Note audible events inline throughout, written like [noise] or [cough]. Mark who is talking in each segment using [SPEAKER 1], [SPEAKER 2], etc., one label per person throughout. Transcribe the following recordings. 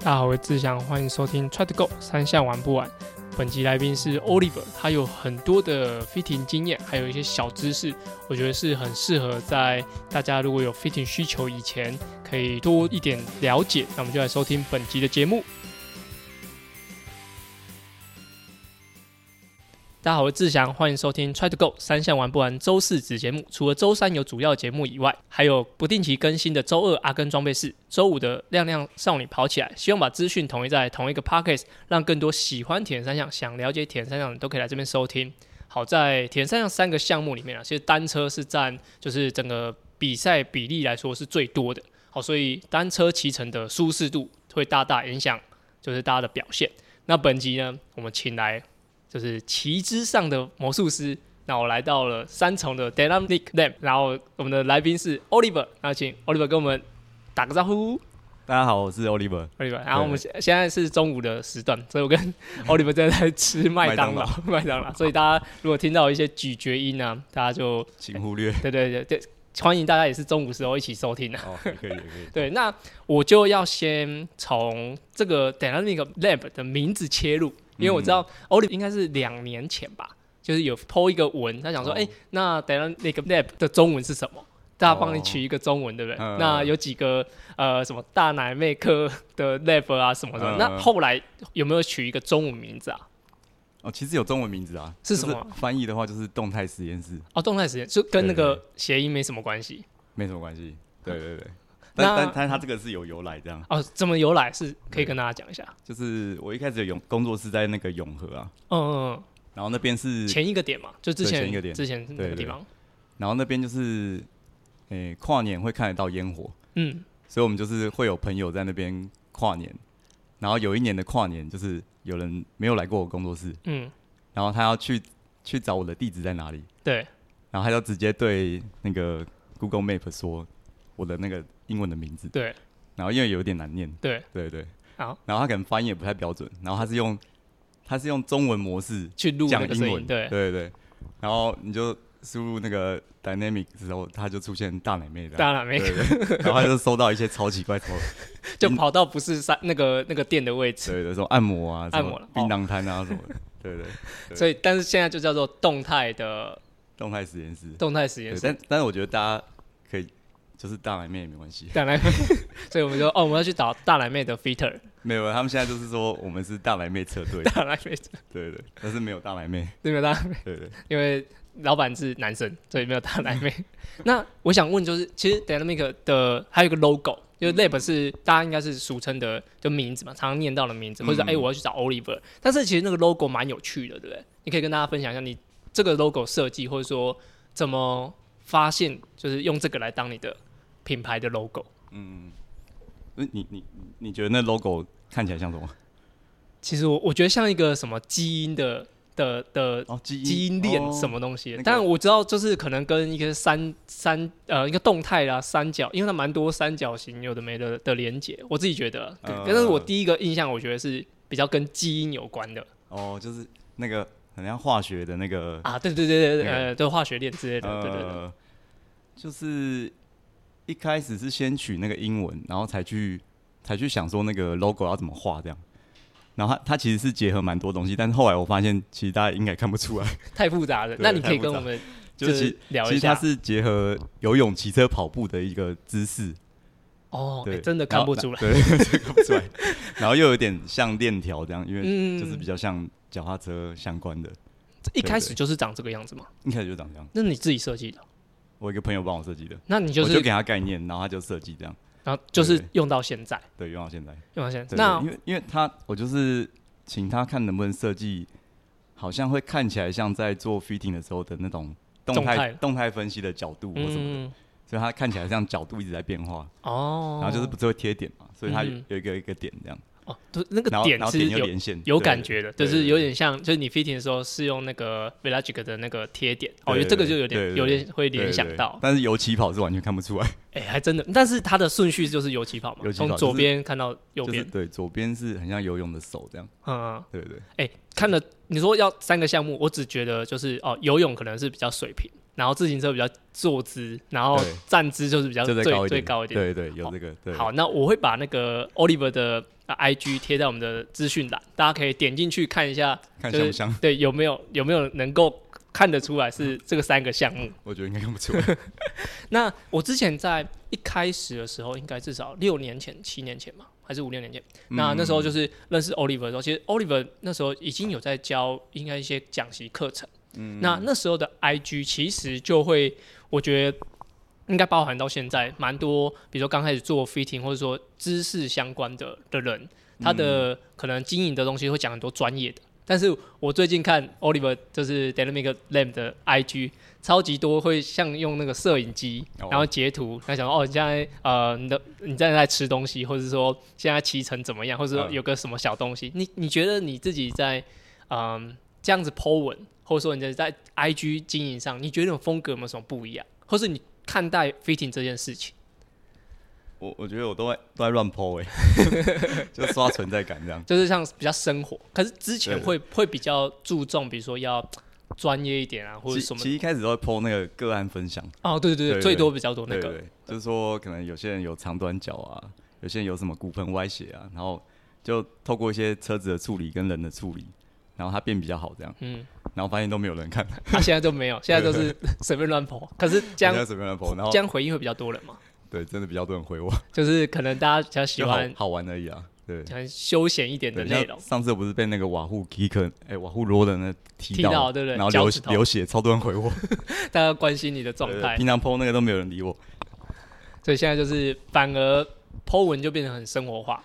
[SPEAKER 1] 大家好，我是志祥，欢迎收听 Try to Go 三项玩不完。本集来宾是 Oliver，他有很多的 fitting 经验，还有一些小知识，我觉得是很适合在大家如果有 fitting 需求以前可以多一点了解。那我们就来收听本集的节目。大家好，我是志祥，欢迎收听 Try to Go 三项玩不完周四子节目。除了周三有主要节目以外，还有不定期更新的周二阿根装备室，周五的亮亮少女跑起来。希望把资讯统一在同一个 Podcast，让更多喜欢铁人三项、想了解铁人三项的都可以来这边收听。好在铁人三项三个项目里面啊，其实单车是占就是整个比赛比例来说是最多的。好，所以单车骑乘的舒适度会大大影响就是大家的表现。那本集呢，我们请来。就是旗帜上的魔术师。那我来到了三重的 Dynamic Lab，然后我们的来宾是 Oliver，那请 Oliver 跟我们打个招呼。
[SPEAKER 2] 大家好，我是 Oliver。
[SPEAKER 1] Oliver，然后我们现现在是中午的时段，所以我跟 [laughs] Oliver 正在吃麦当劳，[laughs] 麦当劳。所以大家如果听到一些咀嚼音呢，大家就
[SPEAKER 2] 请忽略。[laughs]
[SPEAKER 1] 对对对对，欢迎大家也是中午时候一起收听
[SPEAKER 2] 啊。哦，可以可以。
[SPEAKER 1] 对，那我就要先从这个 Dynamic Lab 的名字切入。因为我知道 Oliver 应该是两年前吧，就是有 po 一个文，他想说，哎，那等下那个 lab 的中文是什么？大家帮你取一个中文，对不对？那有几个呃什么大奶妹科的 lab 啊什么的，那后来有没有取一个中文名字啊？
[SPEAKER 2] 哦，其实有中文名字啊，
[SPEAKER 1] 是什么？
[SPEAKER 2] 翻译的话就是动态实验室。
[SPEAKER 1] 哦，动态实验就跟那个谐音没什么关系，
[SPEAKER 2] 没什么关系。对对对。但但但他这个是有由来这样。
[SPEAKER 1] 哦，怎么由来是可以跟大家讲一下。
[SPEAKER 2] 就是我一开始永工作是在那个永和啊，嗯嗯，然后那边是
[SPEAKER 1] 前一个点嘛，就之前
[SPEAKER 2] 一个点
[SPEAKER 1] 之前那个地方，
[SPEAKER 2] 然后那边就是诶跨年会看得到烟火，嗯，所以我们就是会有朋友在那边跨年，然后有一年的跨年就是有人没有来过我工作室，嗯，然后他要去去找我的地址在哪里，
[SPEAKER 1] 对，
[SPEAKER 2] 然后他就直接对那个 Google Map 说我的那个。英文的名字。
[SPEAKER 1] 对，
[SPEAKER 2] 然后因为有点难念，
[SPEAKER 1] 对。
[SPEAKER 2] 对对，
[SPEAKER 1] 好，
[SPEAKER 2] 然后他可能发音也不太标准，然后他是用他是用中文模式
[SPEAKER 1] 去录
[SPEAKER 2] 讲英
[SPEAKER 1] 文，对。
[SPEAKER 2] 对对，然后你就输入那个 dynamic 之后，他就出现大奶妹的
[SPEAKER 1] 大奶妹，
[SPEAKER 2] 然后他就收到一些超奇怪，[laughs]
[SPEAKER 1] 就跑到不是三那个那个店的位置，
[SPEAKER 2] 对的，说按摩啊，按摩槟榔摊啊什么的，对对，[laughs]
[SPEAKER 1] 所以但是现在就叫做动态的
[SPEAKER 2] 动态实验室，
[SPEAKER 1] 动态实验室，
[SPEAKER 2] 但但是我觉得大家可以。就是大奶妹也没关系，
[SPEAKER 1] 大奶妹，[laughs] 所以我们就哦，我们要去找大奶妹的 fitter。
[SPEAKER 2] 没有，他们现在就是说我们是大奶妹车队。
[SPEAKER 1] 大奶妹车，
[SPEAKER 2] 对对，但是没有大奶妹，
[SPEAKER 1] 没有大奶妹，
[SPEAKER 2] 对对，
[SPEAKER 1] 因为老板是男生，所以没有大奶妹。[laughs] 那我想问，就是其实 dynamic 的还有一个 logo，就是 lab 是大家应该是俗称的就名字嘛，常常念到的名字，或者哎我要去找 Oliver，但是其实那个 logo 蛮有趣的，对不对？你可以跟大家分享一下你这个 logo 设计，或者说怎么发现，就是用这个来当你的。品牌的 logo，嗯，
[SPEAKER 2] 那你你你觉得那 logo 看起来像什么？
[SPEAKER 1] 其实我我觉得像一个什么基因的的的
[SPEAKER 2] 基
[SPEAKER 1] 因链什么东西，但我知道就是可能跟一个三三呃一个动态啦三角，因为它蛮多三角形有的没的的连接，我自己觉得，但是我第一个印象我觉得是比较跟基因有关的。
[SPEAKER 2] 哦，就是那个很像化学的那个
[SPEAKER 1] 啊，对对对对对，呃，对化学链之类的，对对对，
[SPEAKER 2] 就是。一开始是先取那个英文，然后才去才去想说那个 logo 要怎么画这样，然后它它其实是结合蛮多东西，但是后来我发现其实大家应该看不出来，[laughs]
[SPEAKER 1] 太复杂了。那你可以跟我们就是聊一下，
[SPEAKER 2] 其实它是结合游泳、骑车、跑步的一个姿势。
[SPEAKER 1] 哦，对，真的看不出来，
[SPEAKER 2] 对，[laughs] 看不出来。然后又有点像链条这样，因为就是比较像脚踏车相关的。
[SPEAKER 1] 一开始就是长这个样子吗？
[SPEAKER 2] 一开始就长这样。
[SPEAKER 1] 那你自己设计的？
[SPEAKER 2] 我一个朋友帮我设计的，
[SPEAKER 1] 那你就是我
[SPEAKER 2] 就给他概念，然后他就设计这样，
[SPEAKER 1] 然后就是用到现在，
[SPEAKER 2] 对，用到现在，
[SPEAKER 1] 用到现在。那
[SPEAKER 2] 因为因为他我就是请他看能不能设计，好像会看起来像在做 fitting 的时候的那种动态动态。分析的角度或什么的，所以他看起来像角度一直在变化哦，然后就是不是会贴点嘛，所以他有一个一个点这样。
[SPEAKER 1] 哦，都那个点是有有感觉的，就是有点像，就是你 fitting 的时候是用那个 Velagic 的那个贴点，我觉得这个就有点有点会联想到。
[SPEAKER 2] 但是游起跑是完全看不出来。
[SPEAKER 1] 哎，还真的，但是它的顺序就是游起跑嘛，从左边看到右边。
[SPEAKER 2] 对，左边是很像游泳的手这样。嗯，对对。
[SPEAKER 1] 哎，看了你说要三个项目，我只觉得就是哦，游泳可能是比较水平，然后自行车比较坐姿，然后站姿就是比较最最高一点。
[SPEAKER 2] 对对，有这个。
[SPEAKER 1] 好，那我会把那个 Oliver 的。IG 贴在我们的资讯栏，大家可以点进去看一下，
[SPEAKER 2] 看像不像？
[SPEAKER 1] 对，有没有有没有能够看得出来是 [laughs] 这个三个项目？
[SPEAKER 2] 我觉得应该看不出来。[laughs]
[SPEAKER 1] 那我之前在一开始的时候，应该至少六年前、七年前嘛，还是五六年前？那那时候就是认识 Oliver 的时候，其实 Oliver 那时候已经有在教应该一些讲习课程。嗯，那那时候的 IG 其实就会，我觉得。应该包含到现在蛮多，比如说刚开始做 fitting 或者说知识相关的的人，他的可能经营的东西会讲很多专业的。但是我最近看 Oliver 就是 Dynamic Lamp 的 IG，超级多会像用那个摄影机，然后截图，他想哦，你现在呃，你的你在在吃东西，或者说现在骑乘怎么样，或者说有个什么小东西，你你觉得你自己在嗯这样子 po 文，或者说你在在 IG 经营上，你觉得那种风格有没有什么不一样，或是你？看待 fitting 这件事情，
[SPEAKER 2] 我我觉得我都在都在乱抛哎，[laughs] 就刷存在感这样，
[SPEAKER 1] 就是像比较生活。可是之前会会比较注重，比如说要专业一点啊，或者什么。
[SPEAKER 2] 其实一开始都会抛那个个案分享。
[SPEAKER 1] 哦，对对对，最多比较多那个，
[SPEAKER 2] 就是说可能有些人有长短脚啊，有些人有什么骨盆歪斜啊，然后就透过一些车子的处理跟人的处理。然后它变比较好，这样，嗯，然后发现都没有人看，
[SPEAKER 1] 他 [laughs] 现在都没有，[laughs] 现在都是 [laughs] 随便乱跑。可是这样
[SPEAKER 2] 随便乱跑，然后
[SPEAKER 1] 这样回应会比较多人嘛？
[SPEAKER 2] 对，真的比较多人回我，
[SPEAKER 1] 就是可能大家比较喜欢
[SPEAKER 2] 好玩而已啊，对，
[SPEAKER 1] 休闲一点的内容。
[SPEAKER 2] 上次不是被那个瓦户 kick，哎，瓦户罗的那
[SPEAKER 1] 踢到，对不对？
[SPEAKER 2] 然后流流血，超多人回我，
[SPEAKER 1] 大家关心你的状态。
[SPEAKER 2] 平常 PO 那个都没有人理我，
[SPEAKER 1] 所以现在就是反而 PO 文就变得很生活化。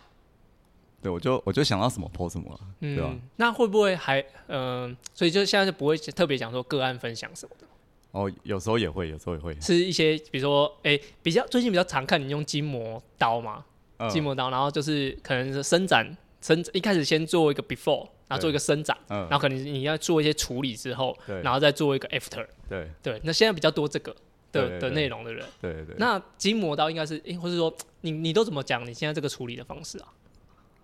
[SPEAKER 2] 对，我就我就想到什么泼什么，对吧？
[SPEAKER 1] 那会不会还嗯？所以就现在就不会特别讲说个案分享什么的。
[SPEAKER 2] 哦，有时候也会，有时候也会
[SPEAKER 1] 是一些，比如说，哎，比较最近比较常看你用筋膜刀嘛，筋膜刀，然后就是可能是伸展伸，一开始先做一个 before，然后做一个伸展，然后可能你要做一些处理之后，然后再做一个 after。
[SPEAKER 2] 对
[SPEAKER 1] 对，那现在比较多这个的的内容的人，
[SPEAKER 2] 对对。
[SPEAKER 1] 那筋膜刀应该是，或是说你你都怎么讲你现在这个处理的方式啊？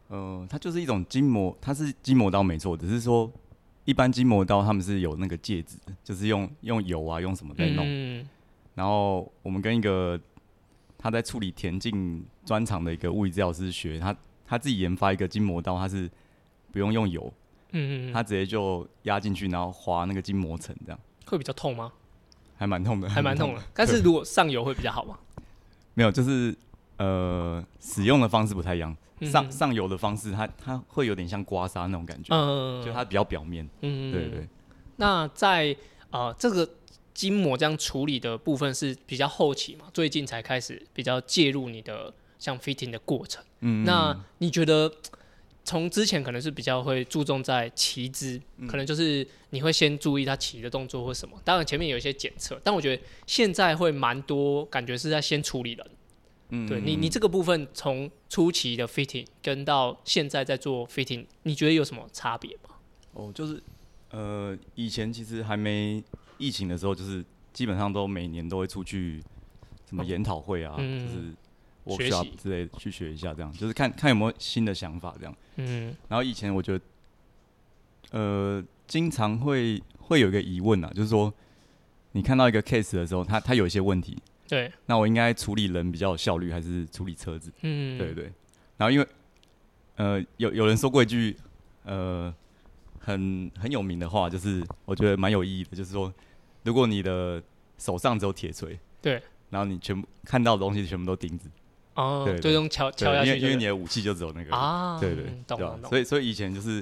[SPEAKER 2] 呃，它就是一种筋膜，它是筋膜刀没错，只是说一般筋膜刀他们是有那个戒指，就是用用油啊，用什么在弄。嗯。然后我们跟一个他在处理田径专长的一个物理治疗师学，他他自己研发一个筋膜刀，他是不用用油，嗯嗯，他直接就压进去，然后划那个筋膜层，这样
[SPEAKER 1] 会比较痛吗？
[SPEAKER 2] 还蛮痛的，
[SPEAKER 1] 还蛮痛的。但是如果上油会比较好吗？[laughs]
[SPEAKER 2] 没有，就是呃，使用的方式不太一样。上上游的方式，它它会有点像刮痧那种感觉，嗯，就它比较表面，嗯，对对。
[SPEAKER 1] 那在呃这个筋膜这样处理的部分是比较后期嘛？最近才开始比较介入你的像 fitting 的过程，嗯，那你觉得从之前可能是比较会注重在骑姿，可能就是你会先注意他骑的动作或什么，当然前面有一些检测，但我觉得现在会蛮多感觉是在先处理人。嗯，对你，你这个部分从初期的 fitting 跟到现在在做 fitting，你觉得有什么差别吗？
[SPEAKER 2] 哦，就是呃，以前其实还没疫情的时候，就是基本上都每年都会出去什么研讨会啊，就是
[SPEAKER 1] 学习
[SPEAKER 2] 之类去学一下，这样就是看看有没有新的想法这样。嗯，然后以前我觉得，呃，经常会会有一个疑问啊，就是说你看到一个 case 的时候，他他有一些问题。
[SPEAKER 1] 对，
[SPEAKER 2] 那我应该处理人比较有效率，还是处理车子？嗯，对对。然后因为，呃，有有人说过一句，呃，很很有名的话，就是我觉得蛮有意义的，就是说，如果你的手上只有铁锤，
[SPEAKER 1] 对，
[SPEAKER 2] 然后你全部看到的东西全部都钉子，
[SPEAKER 1] 哦，对，就用敲敲下去，
[SPEAKER 2] 因为因为你的武器就只有那个啊，对对，
[SPEAKER 1] 懂懂。
[SPEAKER 2] 所以所以以前就是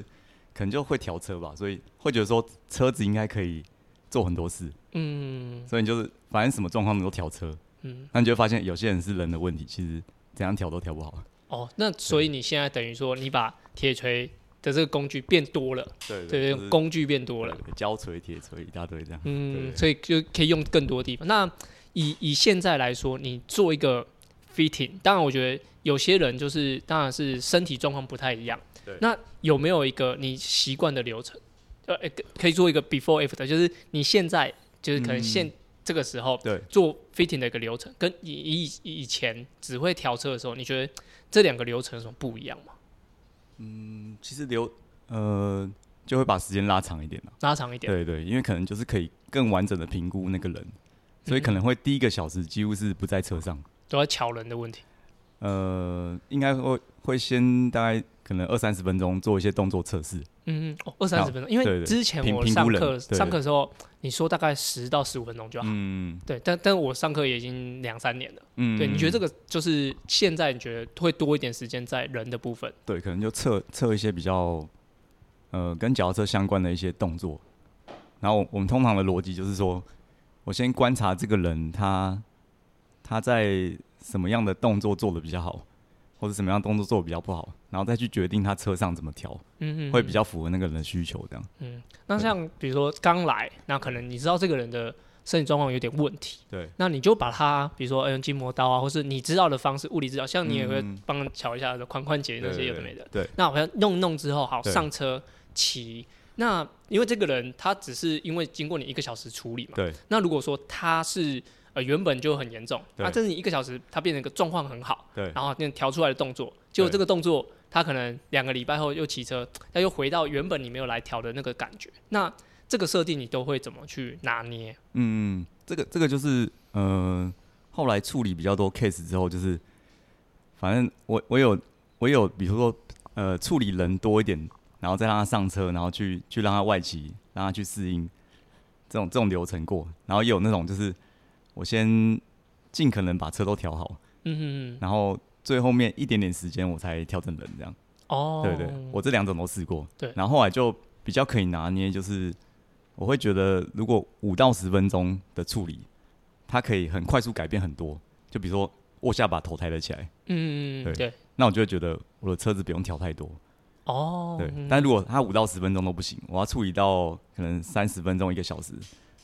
[SPEAKER 2] 可能就会调车吧，所以会觉得说车子应该可以做很多事，嗯，所以你就是。反正什么状况都调车，嗯，那你就发现有些人是人的问题，其实怎样调都调不好。
[SPEAKER 1] 哦，那所以你现在等于说你把铁锤的这个工具变多了，
[SPEAKER 2] 对
[SPEAKER 1] 对，工具变多了，
[SPEAKER 2] 胶锤、铁锤一大堆这样，
[SPEAKER 1] 嗯，所以就可以用更多地方。那以以现在来说，你做一个 fitting，当然我觉得有些人就是当然是身体状况不太一样，
[SPEAKER 2] 对，
[SPEAKER 1] 那有没有一个你习惯的流程？呃，可以做一个 before after，就是你现在就是可能现这个时候
[SPEAKER 2] 对
[SPEAKER 1] 做 fitting 的一个流程，跟以以以前只会调车的时候，你觉得这两个流程有什么不一样吗？
[SPEAKER 2] 嗯，其实流呃就会把时间拉长一点了，
[SPEAKER 1] 拉长一点。
[SPEAKER 2] 对对，因为可能就是可以更完整的评估那个人，所以可能会第一个小时几乎是不在车上，
[SPEAKER 1] 都要瞧人的问题。
[SPEAKER 2] 呃，应该会会先大概可能二三十分钟做一些动作测试。
[SPEAKER 1] 嗯嗯，哦，二三十分钟，因为之前我上课上课的时候，你说大概十到十五分钟就好。嗯，对，但但我上课也已经两三年了。嗯，对，你觉得这个就是现在你觉得会多一点时间在人的部分？
[SPEAKER 2] 对，可能就测测一些比较呃跟脚踏车相关的一些动作。然后我们通常的逻辑就是说，我先观察这个人他他在什么样的动作做的比较好。或者什么样动作做的比较不好，然后再去决定他车上怎么调，嗯嗯，会比较符合那个人的需求这样。
[SPEAKER 1] 嗯，那像比如说刚来，那可能你知道这个人的身体状况有点问题，
[SPEAKER 2] 对，
[SPEAKER 1] 那你就把他，比如说用筋膜刀啊，或是你知道的方式，物理治疗，像你也会帮瞧一下的髋关节那些有的没的。
[SPEAKER 2] 对，
[SPEAKER 1] 那好像弄弄之后，好上车骑。那因为这个人他只是因为经过你一个小时处理嘛，
[SPEAKER 2] 对。
[SPEAKER 1] 那如果说他是。呃，原本就很严重，那这是你一个小时，它变成一个状况很好，
[SPEAKER 2] 对，
[SPEAKER 1] 然后那调出来的动作，结果这个动作，他可能两个礼拜后又骑车，他又回到原本你没有来调的那个感觉，那这个设定你都会怎么去拿捏？
[SPEAKER 2] 嗯，这个这个就是呃，后来处理比较多 case 之后，就是反正我我有我有，比如说呃，处理人多一点，然后再让他上车，然后去去让他外骑，让他去适应这种这种流程过，然后也有那种就是。我先尽可能把车都调好，嗯嗯，然后最后面一点点时间我才调整人这样。哦，对对，我这两种都试过。
[SPEAKER 1] 对，
[SPEAKER 2] 然后后来就比较可以拿捏，就是我会觉得如果五到十分钟的处理，它可以很快速改变很多。就比如说握下把头抬得起来，嗯嗯对，那我就会觉得我的车子不用调太多。哦，对，但如果它五到十分钟都不行，我要处理到可能三十分钟一个小时，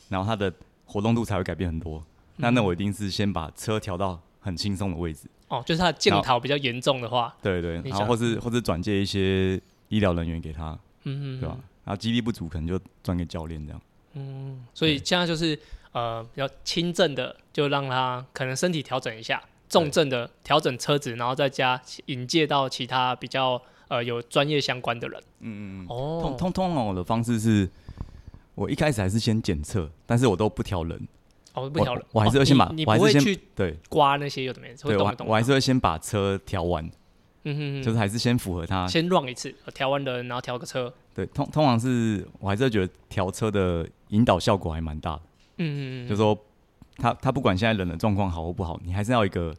[SPEAKER 2] 然后它的活动度才会改变很多。那那我一定是先把车调到很轻松的位置
[SPEAKER 1] 哦，就是他的镜头比较严重的话，
[SPEAKER 2] 对对，然后或是或是转借一些医疗人员给他，嗯嗯，对吧？然后肌力不足可能就转给教练这样。
[SPEAKER 1] 嗯，所以现在就是呃比较轻症的，就让他可能身体调整一下；重症的调整车子，然后再加引介到其他比较呃有专业相关的人。
[SPEAKER 2] 嗯嗯嗯。哦，通通通常我的方式是，我一开始还是先检测，但是我都不调人。
[SPEAKER 1] 哦，不调了，
[SPEAKER 2] 我还是会先把，
[SPEAKER 1] 你不会去
[SPEAKER 2] 对。
[SPEAKER 1] 刮那些有的没的，
[SPEAKER 2] 对，我我还是会先把车调完，嗯哼，就是还是先符合它，
[SPEAKER 1] 先 run 一次，调完人，然后调个车，
[SPEAKER 2] 对，通通常是我还是会觉得调车的引导效果还蛮大的，嗯嗯嗯，就说他他不管现在人的状况好或不好，你还是要一个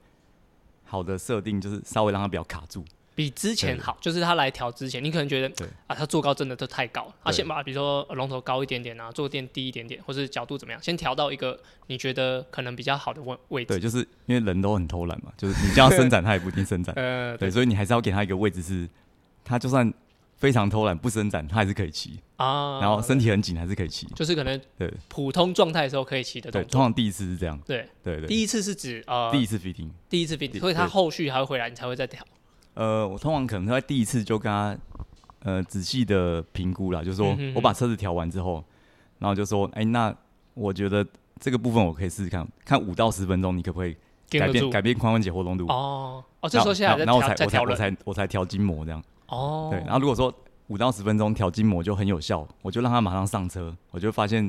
[SPEAKER 2] 好的设定，就是稍微让他比较卡住。
[SPEAKER 1] 比之前好，就是他来调之前，你可能觉得啊，他坐高真的都太高了，他先把比如说龙头高一点点啊，坐垫低一点点，或是角度怎么样，先调到一个你觉得可能比较好的位位置。
[SPEAKER 2] 对，就是因为人都很偷懒嘛，就是你叫他伸展，他也不一定伸展。[laughs] 呃，对，所以你还是要给他一个位置，是他就算非常偷懒不伸展，他还是可以骑啊。然后身体很紧还是可以骑，
[SPEAKER 1] 就是可能对普通状态的时候可以骑的。
[SPEAKER 2] 对，通常第一次是这样。
[SPEAKER 1] 对
[SPEAKER 2] 对对，
[SPEAKER 1] 第一次是指呃
[SPEAKER 2] 第一次 fitting，
[SPEAKER 1] 第一次 fitting，所以他后续还会回来，你才会再调。
[SPEAKER 2] 呃，我通常可能在第一次就跟他呃仔细的评估了，就是说我把车子调完之后，然后就说，哎，那我觉得这个部分我可以试试看，看五到十分钟，你可不可以改变改变髋关节活动度？
[SPEAKER 1] 哦哦，这时候现在
[SPEAKER 2] 然后我才我才我才我才调筋膜这样。哦，对，然后如果说五到十分钟调筋膜就很有效，我就让他马上上车，我就发现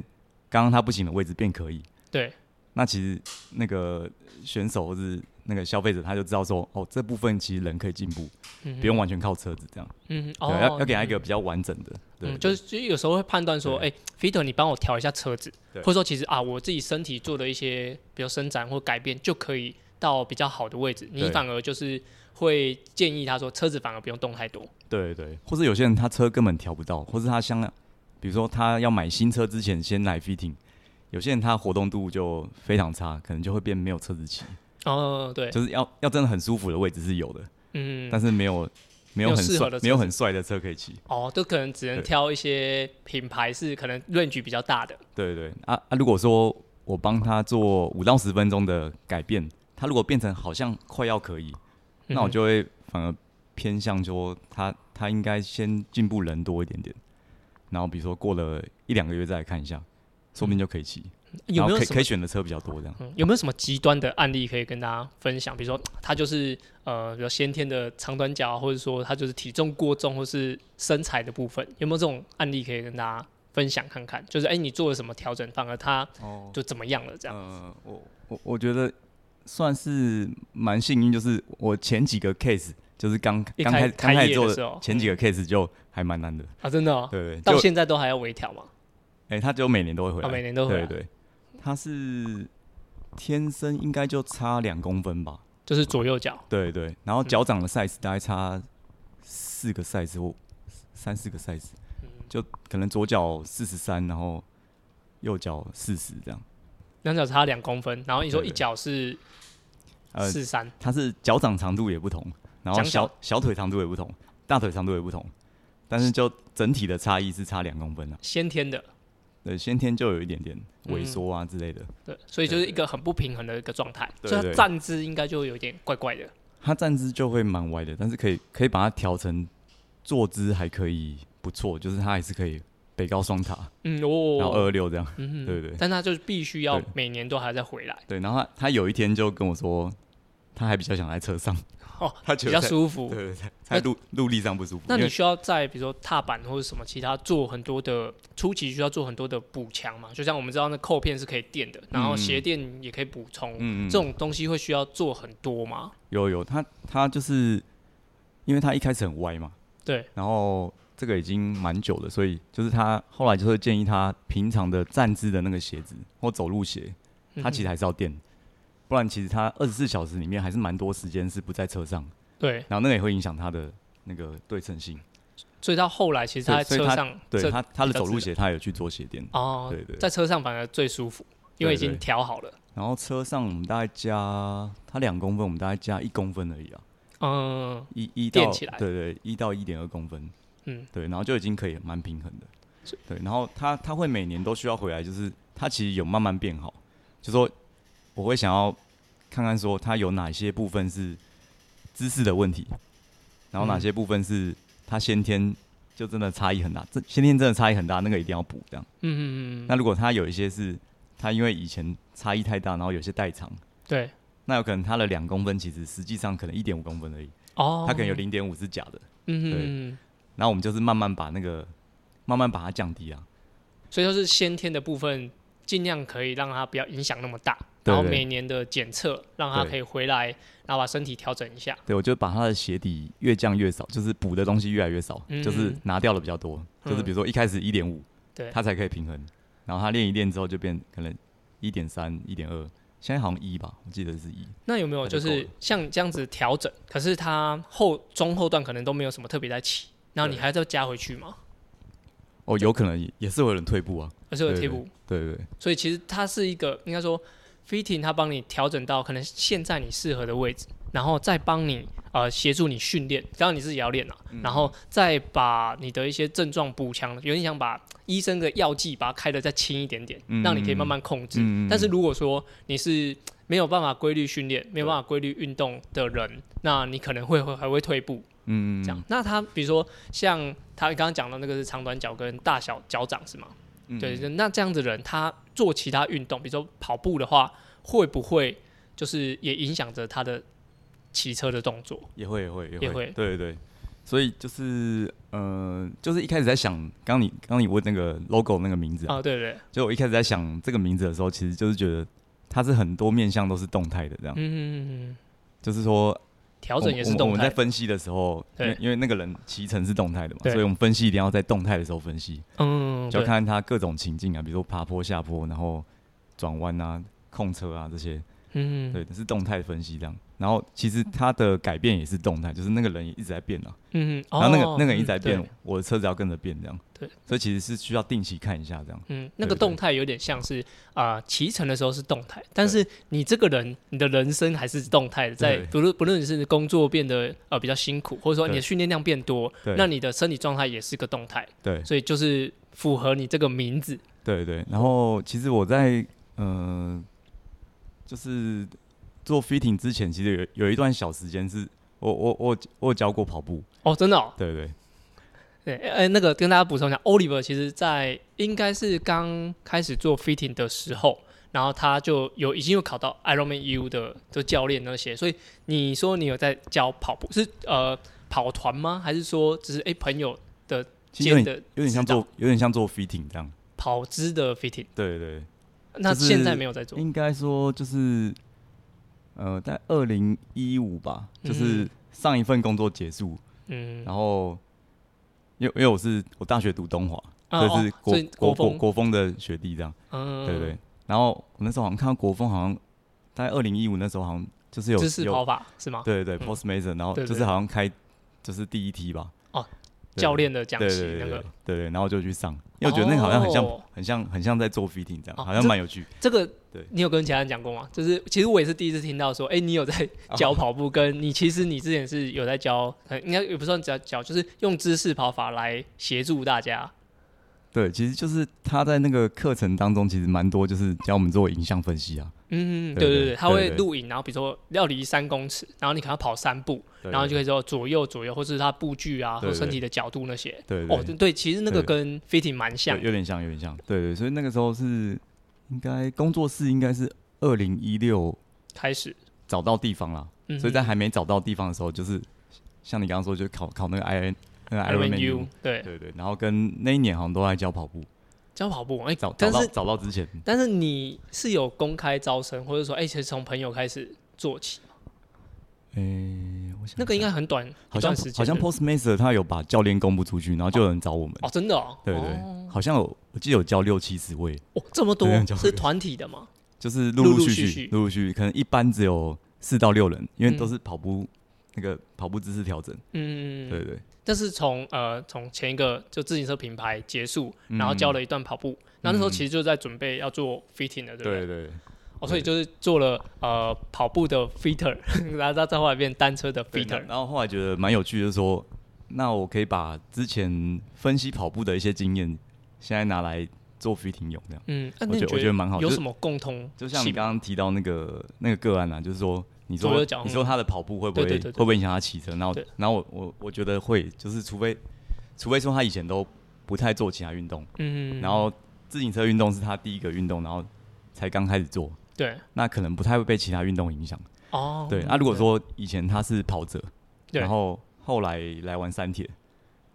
[SPEAKER 2] 刚刚他不行的位置变可以。
[SPEAKER 1] 对，
[SPEAKER 2] 那其实那个选手或是。那个消费者他就知道说，哦，这部分其实人可以进步，不用完全靠车子这样。嗯，对，要要给他一个比较完整的。
[SPEAKER 1] 嗯，就是就有时候会判断说，哎，Fitter，你帮我调一下车子，或者说其实啊，我自己身体做的一些比如伸展或改变，就可以到比较好的位置。你反而就是会建议他说，车子反而不用动太多。
[SPEAKER 2] 对对，或者有些人他车根本调不到，或者他像，比如说他要买新车之前先来 fitting，有些人他活动度就非常差，可能就会变没有车子骑。
[SPEAKER 1] 哦，对，
[SPEAKER 2] 就是要要真的很舒服的位置是有的，嗯，但是没有没有很帅没有很帅的车可以骑。
[SPEAKER 1] 哦，都可能只能挑一些品牌是可能 range 比较大的。
[SPEAKER 2] 对对啊啊！如果说我帮他做五到十分钟的改变，他如果变成好像快要可以，那我就会反而偏向说他他应该先进步人多一点点，然后比如说过了一两个月再来看一下，说不定就可以骑。
[SPEAKER 1] 有没有
[SPEAKER 2] 可可以选的车比较多这样？
[SPEAKER 1] 嗯有没有什么极端的案例可以跟大家分享？比如说他就是呃，比如先天的长短脚，或者说他就是体重过重，或是身材的部分，有没有这种案例可以跟大家分享看看？就是哎，你做了什么调整，反而他就怎么样了？这样？呃，
[SPEAKER 2] 我我我觉得算是蛮幸运，就是我前几个 case 就是刚刚开刚开始做前几个 case 就还蛮难的
[SPEAKER 1] 啊，真的哦，
[SPEAKER 2] 对对，
[SPEAKER 1] 到现在都还要微调嘛。
[SPEAKER 2] 哎，他就每年都会回来，
[SPEAKER 1] 每年都会。
[SPEAKER 2] 对对，他是天生应该就差两公分吧，
[SPEAKER 1] 就是左右脚。
[SPEAKER 2] 对对，然后脚掌的 size 大概差四个 size 或三四个 size，就可能左脚四十三，然后右脚四十这样。
[SPEAKER 1] 两脚差两公分，然后你说一脚是四三，
[SPEAKER 2] 它是脚掌长度也不同，然后小小腿长度也不同，大腿长度也不同，但是就整体的差异是差两公分啊，
[SPEAKER 1] 先天的。
[SPEAKER 2] 对，先天就有一点点萎缩啊之类的。
[SPEAKER 1] 对，所以就是一个很不平衡的一个状态。所以他站姿应该就有点怪怪的。
[SPEAKER 2] 他站姿就会蛮歪的，但是可以可以把它调成坐姿还可以不错，就是他还是可以北高双塔。嗯哦。然后二二六这样。嗯对对。
[SPEAKER 1] 但他就是必须要每年都还在回来。
[SPEAKER 2] 对，然后他他有一天就跟我说，他还比较想在车上。
[SPEAKER 1] 哦，他比较舒服，
[SPEAKER 2] 对对对，在陆陆地上不舒服。
[SPEAKER 1] 那你需要在比如说踏板或者什么其他做很多的初期需要做很多的补强嘛？就像我们知道那扣片是可以垫的，然后鞋垫也可以补充，嗯这种东西会需要做很多吗？
[SPEAKER 2] 有有，他他就是因为他一开始很歪嘛，
[SPEAKER 1] 对，
[SPEAKER 2] 然后这个已经蛮久了，所以就是他后来就会建议他平常的站姿的那个鞋子或走路鞋，他其实还是要垫。不然，其实他二十四小时里面还是蛮多时间是不在车上。
[SPEAKER 1] 对。
[SPEAKER 2] 然后那个也会影响他的那个对称性。
[SPEAKER 1] 所以到后来，其实他在车上，
[SPEAKER 2] 对他他的走路鞋，他有去做鞋垫。
[SPEAKER 1] 哦。
[SPEAKER 2] 对对。
[SPEAKER 1] 在车上反而最舒服，因为已经调好了。
[SPEAKER 2] 然后车上我们大概加他两公分，我们大概加一公分而已啊。嗯。一一到对对一到一点二公分。嗯。对，然后就已经可以蛮平衡的。对，然后他他会每年都需要回来，就是他其实有慢慢变好，就说。我会想要看看说他有哪些部分是姿势的问题，然后哪些部分是他先天就真的差异很大，这先天真的差异很大，那个一定要补这样。嗯嗯嗯。那如果他有一些是他因为以前差异太大，然后有些代偿，
[SPEAKER 1] 对，
[SPEAKER 2] 那有可能他的两公分其实实际上可能一点五公分而已。哦。他可能有零点五是假的。嗯嗯。对。然后我们就是慢慢把那个慢慢把它降低啊。
[SPEAKER 1] 所以说是先天的部分，尽量可以让它不要影响那么大。然后每年的检测，让他可以回来，然后把身体调整一下。
[SPEAKER 2] 对，我就把他的鞋底越降越少，就是补的东西越来越少，就是拿掉的比较多。就是比如说一开始一点五，
[SPEAKER 1] 对，
[SPEAKER 2] 他才可以平衡。然后他练一练之后就变可能一点三、一点二，现在好像一吧，我记得是一。
[SPEAKER 1] 那有没有就是像这样子调整？可是他后中后段可能都没有什么特别在起，然后你还要再加回去吗？
[SPEAKER 2] 哦，有可能也是有人退步啊，
[SPEAKER 1] 也是有退步。
[SPEAKER 2] 对对。
[SPEAKER 1] 所以其实它是一个应该说。Fitting，它帮你调整到可能现在你适合的位置，然后再帮你呃协助你训练，当然你自己要练了，然后再把你的一些症状补强。有点想把医生的药剂把它开的再轻一点点，让你可以慢慢控制。但是如果说你是没有办法规律训练、没有办法规律运动的人，那你可能会会还会退步。嗯，这样。那他比如说像他刚刚讲的那个是长短脚跟大小脚掌是吗？对，那这样子人，他做其他运动，比如说跑步的话，会不会就是也影响着他的骑车的动作？
[SPEAKER 2] 也会，也会，也会。对对对，所以就是呃，就是一开始在想，刚你刚你问那个 logo 那个名字
[SPEAKER 1] 啊，对对，
[SPEAKER 2] 就我一开始在想这个名字的时候，其实就是觉得它是很多面向都是动态的这样，嗯嗯嗯，就是说。
[SPEAKER 1] 调整也是动态。我
[SPEAKER 2] 们在分析的时候，因为因为那个人骑乘是动态的嘛，所以我们分析一定要在动态的时候分析。嗯，就看他各种情境啊，比如说爬坡、下坡，然后转弯啊、控车啊这些。嗯，对，是动态分析这样。然后其实它的改变也是动态，就是那个人也一直在变啊。嗯然后那个那个人一直在变，我的车子要跟着变这样。
[SPEAKER 1] 对。
[SPEAKER 2] 所以其实是需要定期看一下这样。
[SPEAKER 1] 嗯，那个动态有点像是啊，骑乘的时候是动态，但是你这个人，你的人生还是动态的，在不论不论是工作变得呃比较辛苦，或者说你的训练量变多，那你的身体状态也是个动态。
[SPEAKER 2] 对。
[SPEAKER 1] 所以就是符合你这个名字。
[SPEAKER 2] 对对。然后其实我在嗯，就是。做 fitting 之前，其实有有一段小时间是我我我我教过跑步
[SPEAKER 1] 哦，真的，哦，
[SPEAKER 2] 对对
[SPEAKER 1] 对，哎，那个跟大家补充一下，Oliver 其实在应该是刚开始做 fitting 的时候，然后他就有已经有考到 Ironman U 的的教练那些，所以你说你有在教跑步是呃跑团吗？还是说只是哎朋友的
[SPEAKER 2] 兼的有点像做有点像做 fitting 这样
[SPEAKER 1] 跑姿的 fitting？
[SPEAKER 2] 对对，
[SPEAKER 1] 那现在没有在做，
[SPEAKER 2] 应该说就是。呃，在二零一五吧，就是上一份工作结束，嗯，然后因为因为我是我大学读东华，就是国国国国风的学弟这样，嗯，对对。然后我那时候好像看到国风，好像在二零一五那时候好像就是有
[SPEAKER 1] 知识跑法是吗？
[SPEAKER 2] 对对对，Post Mason，然后就是好像开就是第一梯吧。
[SPEAKER 1] 教练的讲习那个，
[SPEAKER 2] 对对，然后就去上，因为我觉得那个好像很像，很像，很像在做 fitting 这样，好像蛮有趣。
[SPEAKER 1] 这个，对，你有跟其他人讲过吗？就是其实我也是第一次听到说，哎，你有在 [laughs] 教跑步，跟你其实你之前是有在教，应该也不算教教，就是用姿势跑法来协助大家。
[SPEAKER 2] 对，其实就是他在那个课程当中，其实蛮多，就是教我们做影像分析啊。
[SPEAKER 1] 嗯，对对对，他会录影，然后比如说要离三公尺，然后你可能跑三步，然后就可以说左右左右，或是他步距啊，或身体的角度那些。
[SPEAKER 2] 对哦，
[SPEAKER 1] 对，其实那个跟 fitting 蛮像，
[SPEAKER 2] 有点像，有点像。对对，所以那个时候是应该工作室应该是二零一六
[SPEAKER 1] 开始
[SPEAKER 2] 找到地方了，所以在还没找到地方的时候，就是像你刚刚说，就考考那个 I N。那个 Iron U，
[SPEAKER 1] 对
[SPEAKER 2] 对对，然后跟那一年好像都在教跑步，
[SPEAKER 1] 教跑步，哎，
[SPEAKER 2] 找找到找到之前，
[SPEAKER 1] 但是你是有公开招生，或者说，哎，其实从朋友开始做起吗？
[SPEAKER 2] 哎，
[SPEAKER 1] 那个应该很短，
[SPEAKER 2] 好像好像 Postmaster 他有把教练公布出去，然后就有人找我们，
[SPEAKER 1] 哦，真的哦，
[SPEAKER 2] 对对，好像有，我记得有教六七十位，
[SPEAKER 1] 哦，这么多，是团体的吗？
[SPEAKER 2] 就是陆陆续续，陆陆续续，可能一般只有四到六人，因为都是跑步那个跑步姿势调整，嗯，对对。
[SPEAKER 1] 但是从呃从前一个就自行车品牌结束，然后教了一段跑步，那那时候其实就在准备要做 fitting 的，对不对？
[SPEAKER 2] 对对。
[SPEAKER 1] 哦，所以就是做了呃跑步的 fitter，[laughs] 然后再后来变单车的 fitter。
[SPEAKER 2] 然后后来觉得蛮有趣，就是说，那我可以把之前分析跑步的一些经验，现在拿来做 fitting 用，这样。嗯，我觉得我觉得蛮好。
[SPEAKER 1] 有什么共通？
[SPEAKER 2] 就像你刚刚提到那个那个个案啊，就是说。你说你说他的跑步会不会会不会影响他骑车？然后然后我我我觉得会，就是除非除非说他以前都不太做其他运动，嗯，然后自行车运动是他第一个运动，然后才刚开始做，
[SPEAKER 1] 对，
[SPEAKER 2] 那可能不太会被其他运动影响。哦，对，那如果说以前他是跑者，然后后来来玩三铁，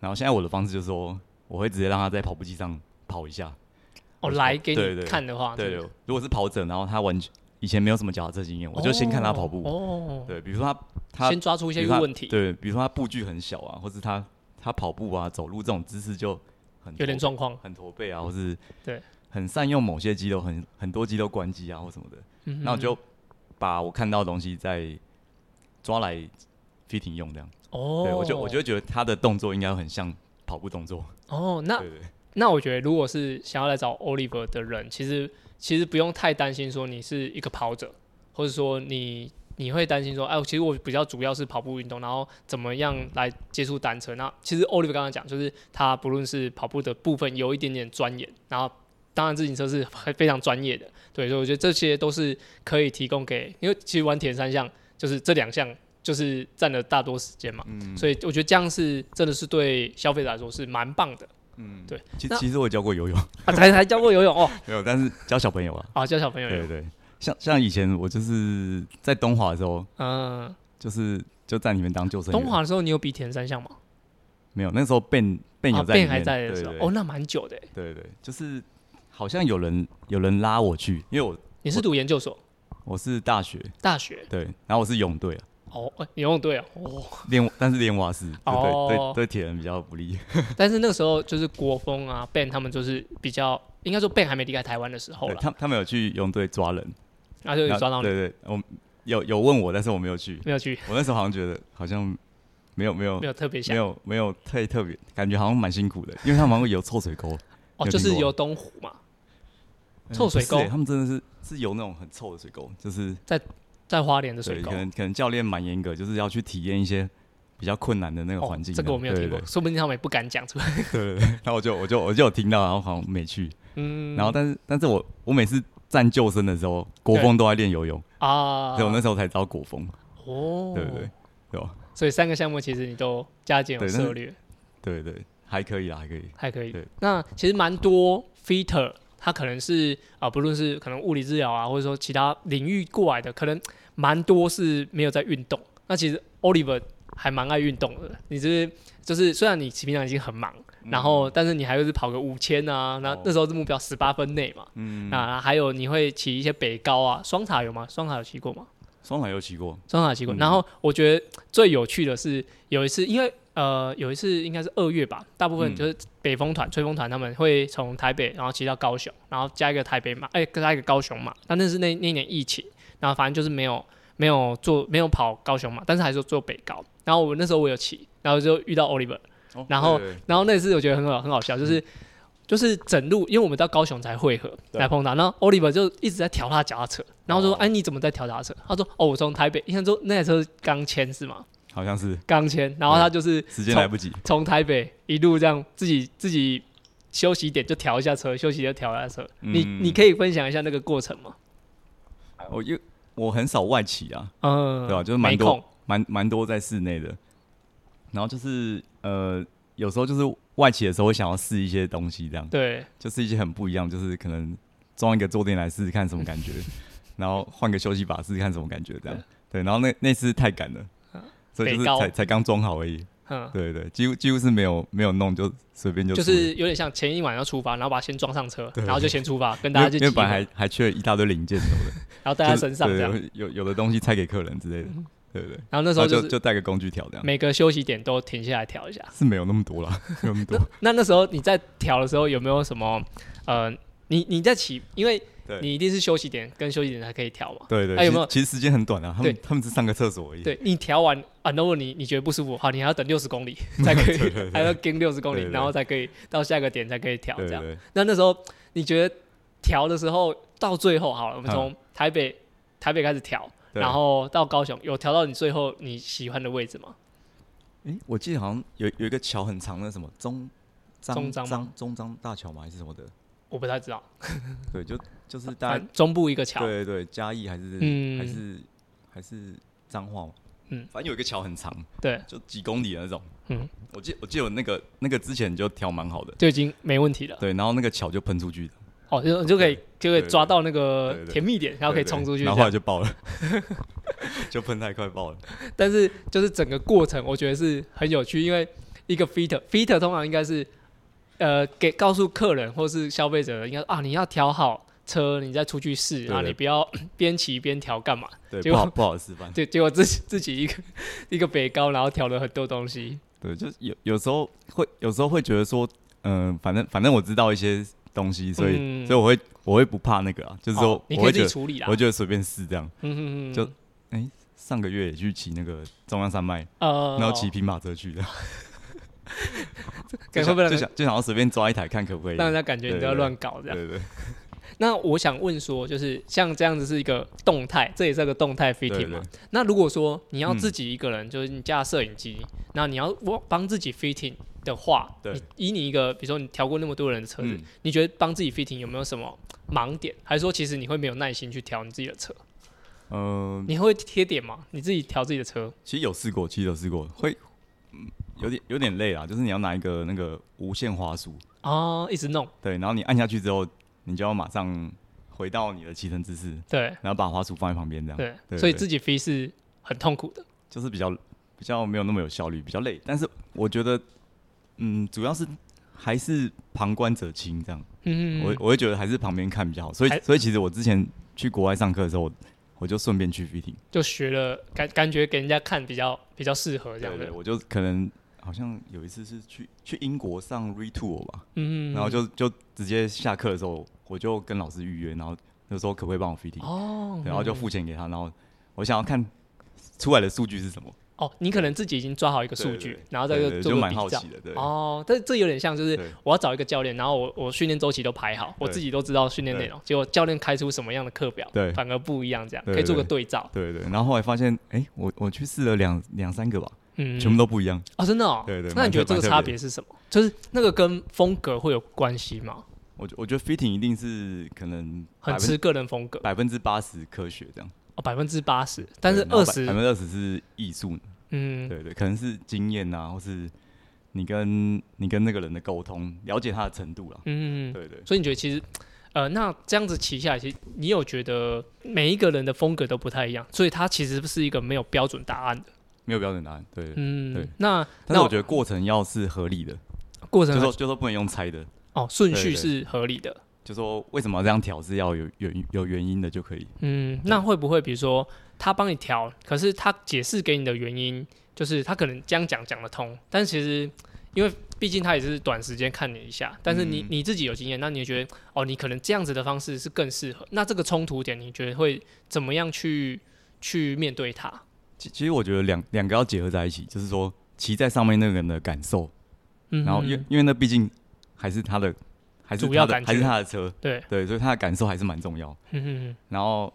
[SPEAKER 2] 然后现在我的方式就是说，我会直接让他在跑步机上跑一下。
[SPEAKER 1] 哦，来给你看的话，
[SPEAKER 2] 对，如果是跑者，然后他完全。以前没有什么脚踏车经验，我就先看他跑步。哦，对，比如说他他
[SPEAKER 1] 先抓出一些问题。
[SPEAKER 2] 对，比如说他步距很小啊，或是他他跑步啊、走路这种姿势就很
[SPEAKER 1] 有点状况，
[SPEAKER 2] 很驼背啊，或是
[SPEAKER 1] 对
[SPEAKER 2] 很善用某些肌肉，很很多肌肉关机啊或什么的。那我就把我看到的东西再抓来 fitting 用这样。哦，对我就我就觉得他的动作应该很像跑步动作。
[SPEAKER 1] 哦，那那我觉得如果是想要来找 Oliver 的人，其实。其实不用太担心，说你是一个跑者，或者说你你会担心说，哎，其实我比较主要是跑步运动，然后怎么样来接触单车？那其实 Oliver 刚刚讲，就是他不论是跑步的部分有一点点钻研，然后当然自行车是非常专业的，对，所以我觉得这些都是可以提供给，因为其实玩铁三项就是这两项就是占了大多时间嘛，所以我觉得这样是真的是对消费者来说是蛮棒的。嗯，对，
[SPEAKER 2] 其其实我教过游泳。
[SPEAKER 1] 啊，才才教过游泳哦，[laughs]
[SPEAKER 2] 没有，但是教小朋友啊，
[SPEAKER 1] 啊，教小朋友，
[SPEAKER 2] 对对，像像以前我就是在东华的时候，嗯，就是就在里面当救生。
[SPEAKER 1] 东华的时候，你有比田三项吗？
[SPEAKER 2] 没有，那时候 Ben Ben 有在
[SPEAKER 1] ，Ben 还在的时候，哦，那蛮久的，
[SPEAKER 2] 对对，就是好像有人有人拉我去，因为我
[SPEAKER 1] 你是读研究所，
[SPEAKER 2] 我是大学，
[SPEAKER 1] 大学，
[SPEAKER 2] 对，然后我是泳队啊。
[SPEAKER 1] 哦，游泳队啊，哦，
[SPEAKER 2] 练，但是练蛙式，对对对，铁人比较不利。[laughs]
[SPEAKER 1] 但是那个时候就是国风啊，Ben 他们就是比较，应该说 Ben 还没离开台湾的时候了。
[SPEAKER 2] 他他们有去游泳队抓人，
[SPEAKER 1] 然后就抓到
[SPEAKER 2] 对对，我有有问我，但是我没有去，
[SPEAKER 1] 没有去。
[SPEAKER 2] 我那时候好像觉得好像没有没有
[SPEAKER 1] 没有特别
[SPEAKER 2] 没有没有特特别，感觉好像蛮辛苦的，因为他们会游臭水沟。[laughs]
[SPEAKER 1] 哦，就是游东湖嘛，臭水沟，
[SPEAKER 2] 他们真的是是游那种很臭的水沟，就是
[SPEAKER 1] 在。在花莲的水沟，
[SPEAKER 2] 可能可能教练蛮严格，就是要去体验一些比较困难的那个环境。
[SPEAKER 1] 这个我没有听过，说不定他们也不敢讲出来。
[SPEAKER 2] 对 [laughs] 对对，然后我就我就我就有听到，然后好像没去。嗯。然后，但是但是我我每次站救生的时候，国风都在练游泳啊，所以我那时候才知道国风。哦。对对对，对吧？
[SPEAKER 1] 所以三个项目其实你都加减有策略。
[SPEAKER 2] 对对，还可以啦，还可以，
[SPEAKER 1] 还可以。对。那其实蛮多 fitter，他可能是啊，不论是可能物理治疗啊，或者说其他领域过来的，可能。蛮多是没有在运动，那其实 Oliver 还蛮爱运动的。你就是就是虽然你平常已经很忙，然后但是你还会是跑个五千啊，那那时候是目标十八分内嘛。嗯，那还有你会骑一些北高啊，双塔有吗？双塔有骑过吗？
[SPEAKER 2] 双塔有骑过，
[SPEAKER 1] 双塔骑过。然后我觉得最有趣的是有一次，因为呃有一次应该是二月吧，大部分就是北风团、吹风团他们会从台北然后骑到高雄，然后加一个台北马，哎加一个高雄马。但那是那那年疫情，然后反正就是没有没有做没有跑高雄嘛，但是还是做北高。然后我那时候我有骑，然后就遇到 Oliver，然后然后那次我觉得很好很好笑，就是。就是整路，因为我们到高雄才汇合来碰到，然后 Oliver 就一直在调他脚踏车，然后说：“哎，你怎么在调他车？”他说：“哦，我从台北，你看说那台车刚签是吗？
[SPEAKER 2] 好像是
[SPEAKER 1] 刚签，然后他就是
[SPEAKER 2] 时间来不及，
[SPEAKER 1] 从台北一路这样自己自己休息点就调一下车，休息就调一下车。你你可以分享一下那个过程吗？
[SPEAKER 2] 我因我很少外企啊，嗯，对吧？就是蛮多蛮蛮多在室内的，然后就是呃。有时候就是外企的时候会想要试一些东西，这样
[SPEAKER 1] 对，
[SPEAKER 2] 就是一些很不一样，就是可能装一个坐垫来试试看什么感觉，[laughs] 然后换个休息把试试看什么感觉，这样对。然后那那次太赶了，所以就是才才刚装好而已。嗯，对对，几乎几乎是没有没有弄，就随便就
[SPEAKER 1] 就是有点像前一晚要出发，然后把先装上车，然后就先出发，[laughs] 跟大家就
[SPEAKER 2] 因为本来还还缺一大堆零件什么的，
[SPEAKER 1] 然后带在身上这样，
[SPEAKER 2] 有有的东西拆给客人之类的。对对，
[SPEAKER 1] 然后那时候
[SPEAKER 2] 就就带个工具调这样，
[SPEAKER 1] 每个休息点都停下来调一下，
[SPEAKER 2] 是没有那么多了，[laughs] 没有那么多。
[SPEAKER 1] 那那时候你在调的时候有没有什么呃，你你在起，因为你一定是休息点跟休息点才可以调嘛？
[SPEAKER 2] 对对。
[SPEAKER 1] 还有没有？
[SPEAKER 2] 其实时间很短啊，他们他们只上个厕所而已。
[SPEAKER 1] 对你调完啊，如果你你觉得不舒服，好，你还要等六十公里 [laughs] 才可以，还要跟六十公里，然后才可以到下一个点才可以调这样。那那时候你觉得调的时候到最后好了，我们从台北台北开始调。然后到高雄有调到你最后你喜欢的位置吗？
[SPEAKER 2] 哎，我记得好像有有一个桥很长的什么中
[SPEAKER 1] 中
[SPEAKER 2] 张中张大桥吗？还是什么的？
[SPEAKER 1] 我不太知道。[laughs]
[SPEAKER 2] 对，就就是大
[SPEAKER 1] 中部一个桥。
[SPEAKER 2] 对对对，嘉义还是还是还是彰化嘛？嗯，反正有一个桥很长，
[SPEAKER 1] 对，
[SPEAKER 2] 就几公里的那种。嗯，我记我记得那个那个之前就调蛮好的，
[SPEAKER 1] 就已经没问题了。
[SPEAKER 2] 对，然后那个桥就喷出去的。
[SPEAKER 1] 哦，就就可以就可以抓到那个甜蜜点，然后可以冲出去，
[SPEAKER 2] 然后后来就爆了，[laughs] 就喷太快爆了。
[SPEAKER 1] 但是就是整个过程，我觉得是很有趣，因为一个 feater，feater 通常应该是呃给告诉客人或是消费者，应该啊你要调好车，你再出去试啊，你不要 [coughs] 边骑边调干嘛？
[SPEAKER 2] 对，不好不好示范。
[SPEAKER 1] 对，结果自己自己一个 [laughs] 一个北高，然后调了很多东西。
[SPEAKER 2] 对，就有有时候会有时候会觉得说，嗯，反正反正我知道一些。东西，所以所以我会我会不怕那个啊，就是说我会觉得我觉得随便试这样，嗯嗯就哎上个月也去骑那个中央山脉，然后骑平马车去的，[laughs] 就想就想就想要随便抓一台看可不可以，
[SPEAKER 1] 让人家感觉你都要乱搞这样。
[SPEAKER 2] 对对。
[SPEAKER 1] 那我想问说，就是像这样子是一个动态，这也是个动态 fitting 嘛？那如果说你要自己一个人，就是你架摄影机，那你要我帮自己 fitting。的话，你以你一个，比如说你调过那么多人的车子，你觉得帮自己 fitting 有没有什么盲点？还是说其实你会没有耐心去调你自己的车？嗯，你会贴点吗？你自己调自己的车？
[SPEAKER 2] 其实有试过，其实有试过，会有点有点累啊。就是你要拿一个那个无线滑鼠
[SPEAKER 1] 哦，一直弄。
[SPEAKER 2] 对，然后你按下去之后，你就要马上回到你的骑乘姿势。
[SPEAKER 1] 对，
[SPEAKER 2] 然后把滑鼠放在旁边这
[SPEAKER 1] 样。对，所以自己飞是很痛苦的，
[SPEAKER 2] 就是比较比较没有那么有效率，比较累。但是我觉得。嗯，主要是还是旁观者清这样。嗯嗯我我会觉得还是旁边看比较好。所以所以其实我之前去国外上课的时候，我就顺便去 fitting，
[SPEAKER 1] 就学了感感觉给人家看比较比较适合这样的。
[SPEAKER 2] 我就可能好像有一次是去去英国上 retour 吧，嗯然后就就直接下课的时候，我就跟老师预约，然后就说可不可以帮我 fitting，哦，然后就付钱给他，然后我想要看出来的数据是什么。
[SPEAKER 1] 哦，你可能自己已经抓好一个数据，然后再就做个比较。
[SPEAKER 2] 哦，
[SPEAKER 1] 但这有点像，就是我要找一个教练，然后我我训练周期都排好，我自己都知道训练内容，结果教练开出什么样的课表，
[SPEAKER 2] 对，
[SPEAKER 1] 反而不一样，这样可以做个对。照。
[SPEAKER 2] 对对，然后后来发现，哎，我我去试了两两三个吧，嗯，全部都不一样。
[SPEAKER 1] 哦，真的哦。
[SPEAKER 2] 对对。
[SPEAKER 1] 那你觉得这个差别是什么？就是那个跟风格会有关系吗？
[SPEAKER 2] 我我觉得 fitting 一定是可能
[SPEAKER 1] 很吃个人风格，
[SPEAKER 2] 百分之八十科学这样。
[SPEAKER 1] 哦，百分之八十，但是二十
[SPEAKER 2] 百分之二十是艺术。嗯，对对，可能是经验啊，或是你跟你跟那个人的沟通，了解他的程度了。嗯，对对。
[SPEAKER 1] 所以你觉得其实，呃，那这样子骑下来，其实你有觉得每一个人的风格都不太一样，所以它其实是一个没有标准答案的。
[SPEAKER 2] 没有标准答案，对，嗯，对。
[SPEAKER 1] 那
[SPEAKER 2] 但是我觉得过程要是合理的，
[SPEAKER 1] 过程
[SPEAKER 2] 就说就说不能用猜的。
[SPEAKER 1] 哦，顺序是合理的。
[SPEAKER 2] 就说为什么要这样调是要有有有原因的就可以。
[SPEAKER 1] 嗯，那会不会比如说他帮你调，可是他解释给你的原因，就是他可能这样讲讲得通，但其实因为毕竟他也是短时间看你一下，但是你你自己有经验，那你觉得哦，你可能这样子的方式是更适合。那这个冲突点，你觉得会怎么样去去面对它？
[SPEAKER 2] 其其实我觉得两两个要结合在一起，就是说骑在上面那个人的感受，然后因因为那毕竟还是他的。还是他的还是他的车，
[SPEAKER 1] 对
[SPEAKER 2] 对，所以他的感受还是蛮重要。然后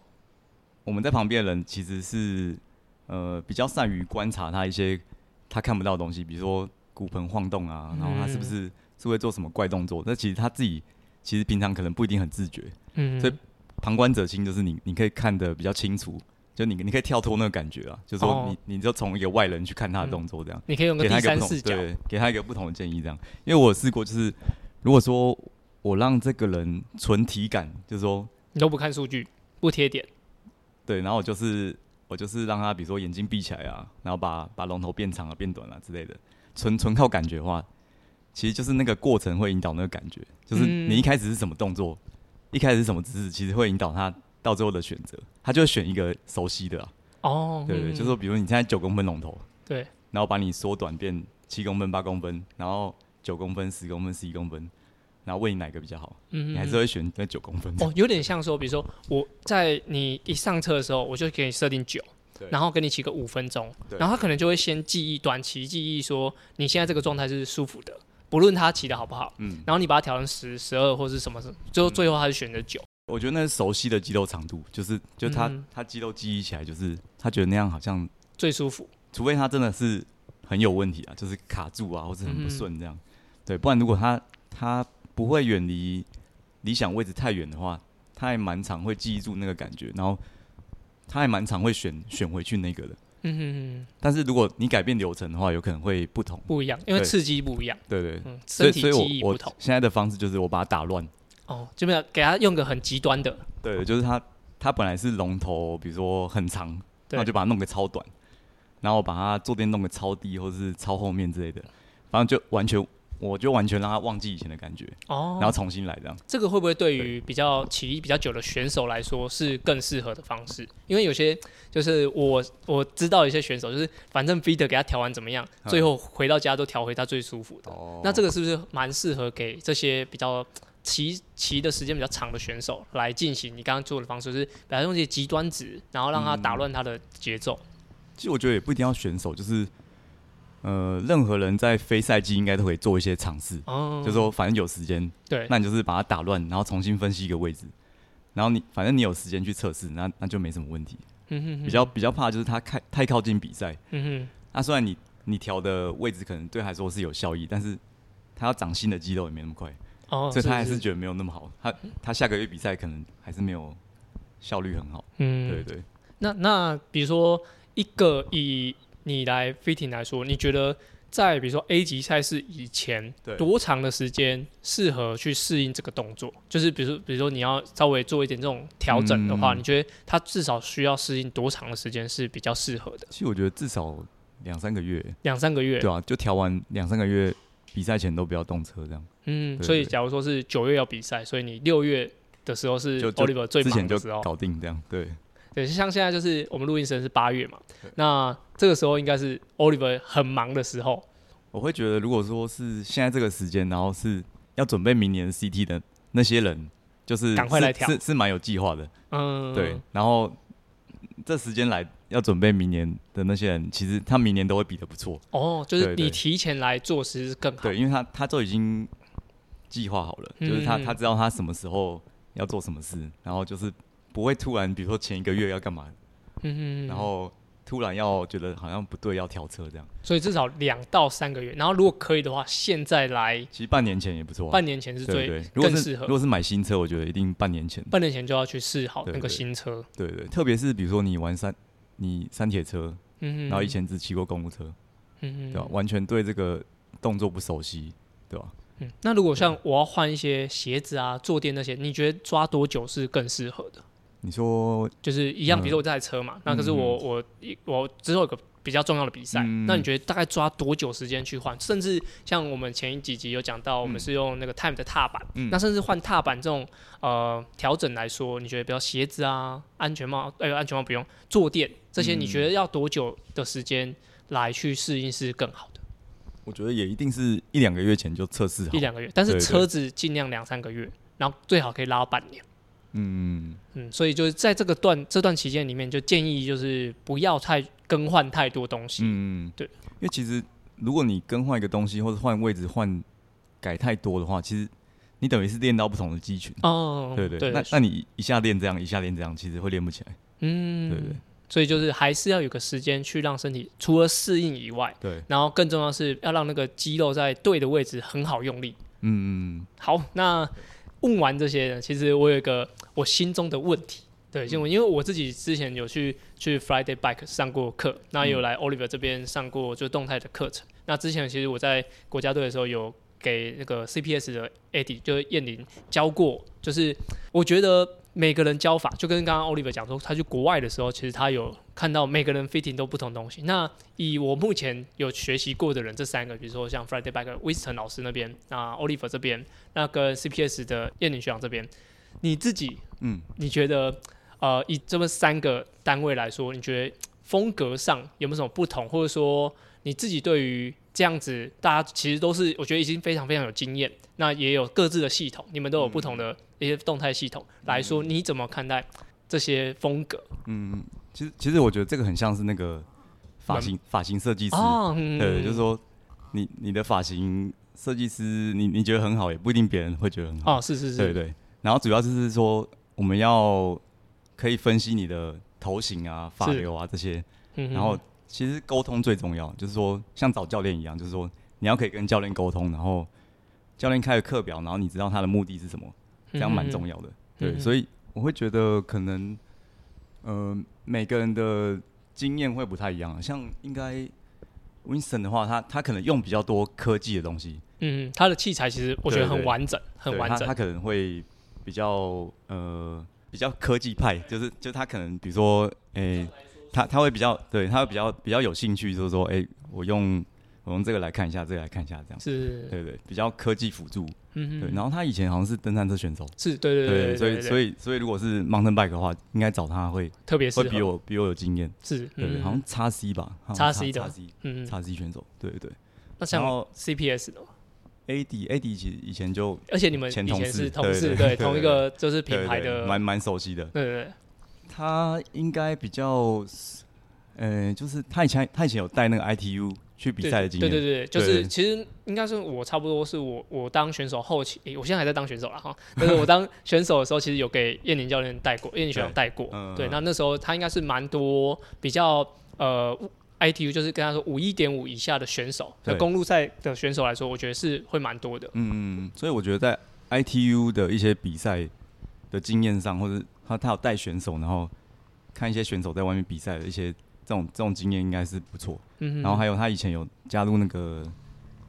[SPEAKER 2] 我们在旁边的人其实是呃比较善于观察他一些他看不到的东西，比如说骨盆晃动啊，然后他是不是是会做什么怪动作？那其实他自己其实平常可能不一定很自觉。嗯，所以旁观者清就是你你可以看得比较清楚，就你你可以跳脱那个感觉啊，就是说你你就从一个外人去看他的动作这样，
[SPEAKER 1] 你可以用个第三视角，
[SPEAKER 2] 对，给他一个不同的建议这样。因为我试过，就是如果说。我让这个人纯体感，就是说
[SPEAKER 1] 你都不看数据，不贴点，
[SPEAKER 2] 对，然后我就是我就是让他，比如说眼睛闭起来啊，然后把把龙头变长啊、变短啊之类的，纯纯靠感觉的话，其实就是那个过程会引导那个感觉，就是你一开始是什么动作，一开始是什么姿势，其实会引导他到最后的选择，他就会选一个熟悉的哦，对对，就是说比如你现在九公分龙头，
[SPEAKER 1] 对，
[SPEAKER 2] 然后把你缩短变七公分、八公分，然后九公分、十公分、十一公分。然后问你哪个比较好，嗯，你还是会选那九公分
[SPEAKER 1] 哦，有点像说，比如说我在你一上车的时候，我就给你设定九，然后给你骑个五分钟，然后他可能就会先记忆短期记忆说你现在这个状态是舒服的，不论他骑的好不好，嗯，然后你把它调成十、十二或是什么，最后最后他就选择九。
[SPEAKER 2] 我觉得那是熟悉的肌肉长度，就是就他他肌肉记忆起来，就是他觉得那样好像
[SPEAKER 1] 最舒服，
[SPEAKER 2] 除非他真的是很有问题啊，就是卡住啊，或者很不顺这样，对，不然如果他他。不会远离理想位置太远的话，他还蛮常会记住那个感觉，然后他还蛮常会选选回去那个的。嗯哼哼。但是如果你改变流程的话，有可能会不同，
[SPEAKER 1] 不一样，因为刺激不一样。
[SPEAKER 2] 对对，
[SPEAKER 1] 身体记忆不同。
[SPEAKER 2] 现在的方式就是我把它打乱。
[SPEAKER 1] 哦，就没有给他用个很极端的。
[SPEAKER 2] 对，就是他他本来是龙头，比如说很长，然后就把它弄个超短，然后把它坐垫弄个超低，或者是超后面之类的，反正就完全。我就完全让他忘记以前的感觉，哦，然后重新来这样。
[SPEAKER 1] 这个会不会对于比较体力比较久的选手来说是更适合的方式？因为有些就是我我知道一些选手，就是反正 feeder 给他调完怎么样，最后回到家都调回他最舒服的。哦，那这个是不是蛮适合给这些比较骑骑的时间比较长的选手来进行你刚刚做的方式？是把它用一些极端值，然后让他打乱他的节奏。
[SPEAKER 2] 其实我觉得也不一定要选手，就是。呃，任何人在非赛季应该都可以做一些尝试，哦就说反正有时间，
[SPEAKER 1] 对，
[SPEAKER 2] 那你就是把它打乱，然后重新分析一个位置，然后你反正你有时间去测试，那那就没什么问题。嗯哼比较比较怕就是他太太靠近比赛，嗯哼那虽然你你调的位置可能对他来说是有效益，但是他要长新的肌肉也没那么快，哦，[laughs] 所以他还是觉得没有那么好。他他下个月比赛可能还是没有效率很好。嗯，对对。
[SPEAKER 1] 那那比如说一个以你来 fitting 来说，你觉得在比如说 A 级赛事以前，多长的时间适合去适应这个动作？就是比如说，比如说你要稍微做一点这种调整的话，你觉得它至少需要适应多长的时间是比较适合的？
[SPEAKER 2] 其实我觉得至少两三个月，
[SPEAKER 1] 两三个月，
[SPEAKER 2] 对啊，就调完两三个月，比赛前都不要动车这样。
[SPEAKER 1] 嗯，所以假如说是九月要比赛，所以你六月的时候是 Oliver 最忙的时候，
[SPEAKER 2] 搞定这样，对。
[SPEAKER 1] 对，像现在就是我们录音时间是八月嘛，那这个时候应该是 Oliver 很忙的时候。
[SPEAKER 2] 我会觉得，如果说是现在这个时间，然后是要准备明年 CT 的那些人，就是
[SPEAKER 1] 赶快来调，
[SPEAKER 2] 是是蛮有计划的。嗯，对。然后这时间来要准备明年的那些人，其实他明年都会比的不错。
[SPEAKER 1] 哦，就是你提前来做，其实更好。
[SPEAKER 2] 对，因为他他都已经计划好了，就是他他知道他什么时候要做什么事，然后就是。不会突然，比如说前一个月要干嘛，然后突然要觉得好像不对，要跳车这样。
[SPEAKER 1] 所以至少两到三个月，然后如果可以的话，现在来。
[SPEAKER 2] 其实半年前也不错。
[SPEAKER 1] 半年前是最
[SPEAKER 2] 更
[SPEAKER 1] 适合。
[SPEAKER 2] 如果是买新车，我觉得一定半年前。
[SPEAKER 1] 半年前就要去试好那个新车。
[SPEAKER 2] 对对，特别是比如说你玩山，你山铁车，然后以前只骑过公务车，对吧？完全对这个动作不熟悉，对吧？
[SPEAKER 1] 嗯，那如果像我要换一些鞋子啊、坐垫那些，你觉得抓多久是更适合的？
[SPEAKER 2] 你说
[SPEAKER 1] 就是一样，比如说我这台车嘛，那可是我我我之后有个比较重要的比赛。那你觉得大概抓多久时间去换？甚至像我们前几集有讲到，我们是用那个 Time 的踏板，那甚至换踏板这种呃调整来说，你觉得比较鞋子啊、安全帽，哎，安全帽不用，坐垫这些，你觉得要多久的时间来去适应是更好的？
[SPEAKER 2] 我觉得也一定是一两个月前就测试好，
[SPEAKER 1] 一两个月，但是车子尽量两三个月，然后最好可以拉到半年。嗯嗯，所以就是在这个段这段期间里面，就建议就是不要太更换太多东西。嗯嗯，对，
[SPEAKER 2] 因为其实如果你更换一个东西或者换位置换改太多的话，其实你等于是练到不同的肌群。哦，对对，那那你一下练这样，一下练这样，其实会练不起来。嗯，对对，
[SPEAKER 1] 所以就是还是要有个时间去让身体除了适应以外，
[SPEAKER 2] 对，
[SPEAKER 1] 然后更重要是要让那个肌肉在对的位置很好用力。嗯嗯，好，那。问完这些，其实我有一个我心中的问题，对，就因为我自己之前有去去 Friday Bike 上过课，那有来 Oliver 这边上过就动态的课程。那之前其实我在国家队的时候有给那个 CPS 的 Eddie 就是燕玲教过，就是我觉得。每个人教法就跟刚刚 Oliver 讲说，他去国外的时候，其实他有看到每个人 fitting 都不同东西。那以我目前有学习过的人，这三个，比如说像 Friday Back、Winston 老师那边，那 Oliver 这边，那跟 CPS 的燕玲学长这边，你自己，嗯，你觉得，呃，以这么三个单位来说，你觉得风格上有没有什么不同，或者说你自己对于这样子，大家其实都是我觉得已经非常非常有经验，那也有各自的系统，你们都有不同的。一些动态系统来说，你怎么看待这些风格？
[SPEAKER 2] 嗯，其实其实我觉得这个很像是那个发型发型设计师，对，就是说你你的发型设计师，你你觉得很好，也不一定别人会觉得很好。
[SPEAKER 1] 哦，是是是，
[SPEAKER 2] 对对。然后主要就是说，我们要可以分析你的头型啊、发流啊这些。然后其实沟通最重要，就是说像找教练一样，就是说你要可以跟教练沟通，然后教练开的课表，然后你知道他的目的是什么。这样蛮重要的，对，所以我会觉得可能，呃，每个人的经验会不太一样。像应该 Winston 的话，他他可能用比较多科技的东西，
[SPEAKER 1] 嗯，他的器材其实我觉得很完整，很完整。
[SPEAKER 2] 他可能会比较呃比较科技派，就是就他可能比如说，诶，他他会比较对他会比较比较有兴趣，就是说，哎，我用。我用这个来看一下，这个来看一下，这样。
[SPEAKER 1] 是，
[SPEAKER 2] 对对，比较科技辅助，嗯对。然后他以前好像是登山车选手，
[SPEAKER 1] 是对对对，
[SPEAKER 2] 所以所以所以如果是 mountain bike 的话，应该找他会
[SPEAKER 1] 特别
[SPEAKER 2] 会比我比我有经验，
[SPEAKER 1] 是，
[SPEAKER 2] 对，好像叉 C 吧，
[SPEAKER 1] 叉 C
[SPEAKER 2] 的，叉 C，嗯。叉 C 选手，对对对。
[SPEAKER 1] 那像 CPS 的
[SPEAKER 2] AD AD 其实以前就，
[SPEAKER 1] 而且你们以前是同事，对，同一个就是品牌的，
[SPEAKER 2] 蛮蛮熟悉的，
[SPEAKER 1] 对对。
[SPEAKER 2] 他应该比较，呃，就是他以前他以前有带那个 ITU。去比赛的经验，
[SPEAKER 1] 对对对，就是其实应该是我差不多是我我当选手后期，我现在还在当选手了哈。但是我当选手的时候，其实有给燕宁教练带过，燕宁学长带过。对，那那时候他应该是蛮多比较呃 ITU，就是跟他说五一点五以下的选手，在公路赛的选手来说，我觉得是会蛮多的。
[SPEAKER 2] 嗯嗯，所以我觉得在 ITU 的一些比赛的经验上，或者他他有带选手，然后看一些选手在外面比赛的一些。这种这种经验应该是不错，嗯然后还有他以前有加入那个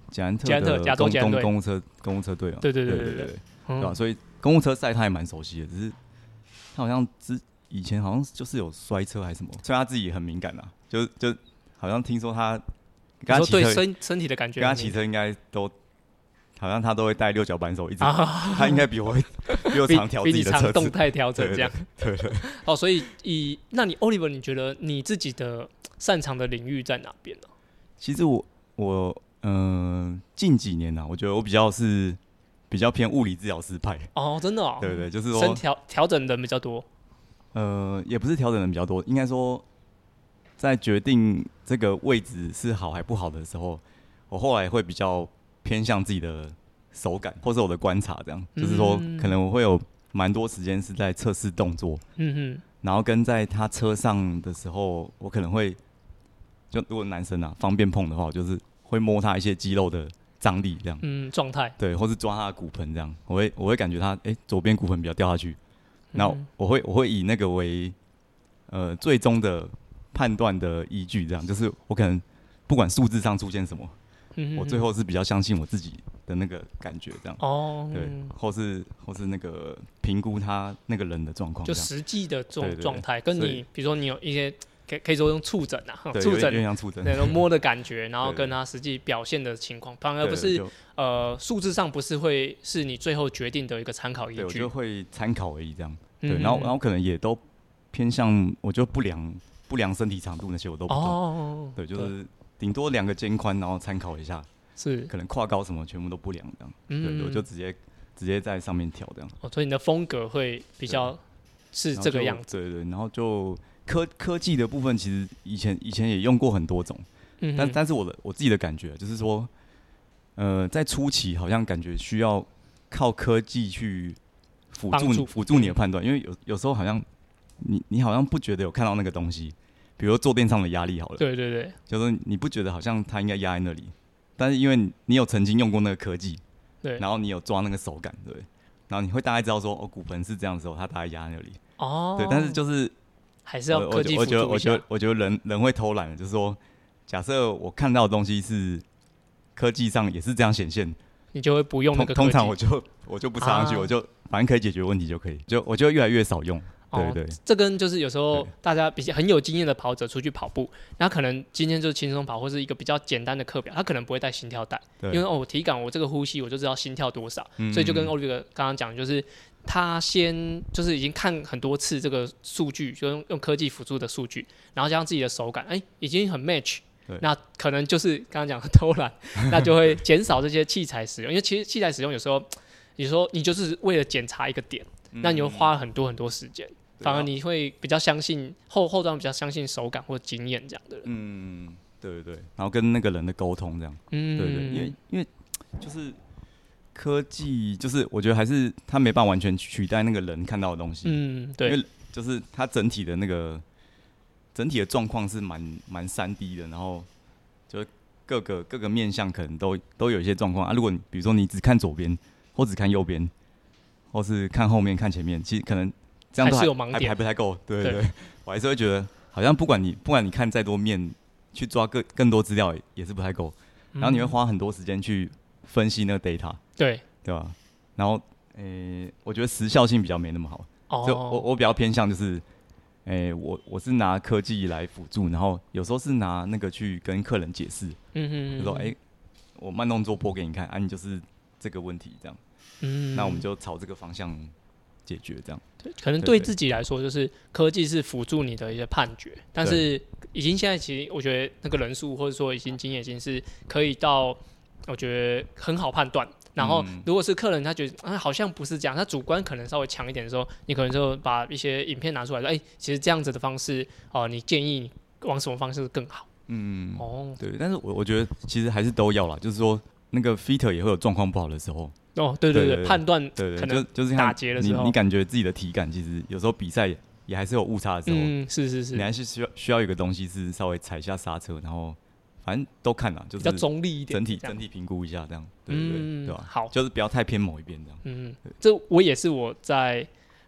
[SPEAKER 2] 捷安特的公公公务车公务车队啊，
[SPEAKER 1] 对对对对对，
[SPEAKER 2] 对吧？所以公务车赛他也蛮熟悉的，只是他好像之以前好像就是有摔车还是什么，所以他自己很敏感啊，就就好像听说他
[SPEAKER 1] 跟他对身身体的感觉，
[SPEAKER 2] 跟他骑车应该都。好像他都会带六角扳手，一直他应该比我 [laughs] 比我常调自己的车
[SPEAKER 1] 动态调整这样。
[SPEAKER 2] 对对。[laughs]
[SPEAKER 1] 哦，所以以那你 Oliver，你觉得你自己的擅长的领域在哪边呢？
[SPEAKER 2] 其实我我嗯，近几年呢，我觉得我比较是比较偏物理治疗师派。
[SPEAKER 1] 哦，真的哦。
[SPEAKER 2] 对对，就是说
[SPEAKER 1] 调调整的比较多。
[SPEAKER 2] 呃，也不是调整的比较多，应该说在决定这个位置是好还不好的时候，我后来会比较。偏向自己的手感，或是我的观察，这样。就是说，可能我会有蛮多时间是在测试动作，嗯哼，然后跟在他车上的时候，我可能会就如果男生啊方便碰的话，我就是会摸他一些肌肉的张力，这样，
[SPEAKER 1] 嗯，状态，
[SPEAKER 2] 对，或是抓他的骨盆，这样，我会我会感觉他，哎，左边骨盆比较掉下去，然后我会我会以那个为呃最终的判断的依据，这样，就是我可能不管数字上出现什么。我最后是比较相信我自己的那个感觉，这样。哦，对，或是或是那个评估他那个人的状况，
[SPEAKER 1] 就实际的这种状态，跟你比如说你有一些可可以说用触诊啊，
[SPEAKER 2] 触
[SPEAKER 1] 诊，
[SPEAKER 2] 像触诊，
[SPEAKER 1] 那种 [laughs] 摸的感觉，然后跟他实际表现的情况，反而不是呃数字上不是会是你最后决定的一个参考依据，我
[SPEAKER 2] 就会参考而已这样。对，然后然后可能也都偏向，我觉得不良不良身体长度那些我都不懂，对，就是顶多量个肩宽，然后参考一下，
[SPEAKER 1] 是。
[SPEAKER 2] 可能胯高什么全部都不量这样，对，我就直接直接在上面调这样。
[SPEAKER 1] 哦，所以你的风格会比较是这个样子，
[SPEAKER 2] 对对，然后就。科科技的部分其实以前以前也用过很多种，但但是我的我自己的感觉就是说，呃，在初期好像感觉需要靠科技去辅助。辅助你的判断，因为有有时候好像你你好像不觉得有看到那个东西，比如坐垫上的压力好了，
[SPEAKER 1] 对对对，
[SPEAKER 2] 就是你不觉得好像它应该压在那里，但是因为你有曾经用过那个科技，
[SPEAKER 1] 对，
[SPEAKER 2] 然后你有抓那个手感，对，然后你会大概知道说哦骨盆是这样的时候，它大概压在那里，
[SPEAKER 1] 哦，
[SPEAKER 2] 对，但是就是。
[SPEAKER 1] 还是要
[SPEAKER 2] 我觉得，我觉得，我觉得人人会偷懒的，就是说，假设我看到的东西是科技上也是这样显现，
[SPEAKER 1] 你就会不用那个。
[SPEAKER 2] 通常我就我就不插上去，我就反正可以解决问题就可以，就我就越来越少用。对对，
[SPEAKER 1] 这跟就是有时候大家比较很有经验的跑者出去跑步，那可能今天就是轻松跑，或是一个比较简单的课表，他可能不会带心跳带，因为哦，体感我这个呼吸我就知道心跳多少，所以就跟欧力哥刚刚讲，就是他先就是已经看很多次这个数据，就用用科技辅助的数据，然后加上自己的手感，哎，已经很 match，那可能就是刚刚讲的偷懒，那就会减少这些器材使用，因为其实器材使用有时候，你说你就是为了检查一个点。那你就花了很多很多时间，反而你会比较相信后后端比较相信手感或经验这样的人。
[SPEAKER 2] 嗯，对对对，然后跟那个人的沟通这样。嗯，对对，因为因为就是科技，就是我觉得还是它没办法完全取代那个人看到的东西。
[SPEAKER 1] 嗯，对，
[SPEAKER 2] 因为就是它整体的那个整体的状况是蛮蛮三 D 的，然后就各个各个面相可能都都有一些状况啊。如果你比如说你只看左边或只看右边。或是看后面看前面，其实可能这样都还还不太够，对对。对，我还是会觉得好像不管你不管你看再多面，去抓更更多资料也是不太够，然后你会花很多时间去分析那个 data，
[SPEAKER 1] 对。
[SPEAKER 2] 对吧？然后诶，我觉得时效性比较没那么好，就我我比较偏向就是，诶，我我是拿科技来辅助，然后有时候是拿那个去跟客人解释，嗯嗯，就说诶，我慢动作播给你看，啊，你就是这个问题这样。嗯，那我们就朝这个方向解决，这样。
[SPEAKER 1] 对，可能对自己来说，就是科技是辅助你的一些判决，但是已经现在其实我觉得那个人数或者说已经经验已经是可以到，我觉得很好判断。然后如果是客人他觉得啊好像不是这样，他主观可能稍微强一点的时候，你可能就把一些影片拿出来说，哎，其实这样子的方式哦，你建议往什么方式更好？
[SPEAKER 2] 嗯，哦，对，但是我我觉得其实还是都要啦，就是说那个 fitter 也会有状况不好的时候。
[SPEAKER 1] 哦，对对对，判断
[SPEAKER 2] 对
[SPEAKER 1] 对，就
[SPEAKER 2] 就是
[SPEAKER 1] 打结的
[SPEAKER 2] 时候，你你感觉自己的体感，其实有时候比赛也还是有误差的时候，
[SPEAKER 1] 嗯，是是是，
[SPEAKER 2] 你还是需要需要一个东西是稍微踩下刹车，然后反正都看了，就是
[SPEAKER 1] 比较中立一点，
[SPEAKER 2] 整体整体评估一下这样，对对对吧？
[SPEAKER 1] 好，
[SPEAKER 2] 就是不要太偏某一边这样。
[SPEAKER 1] 嗯，这我也是我在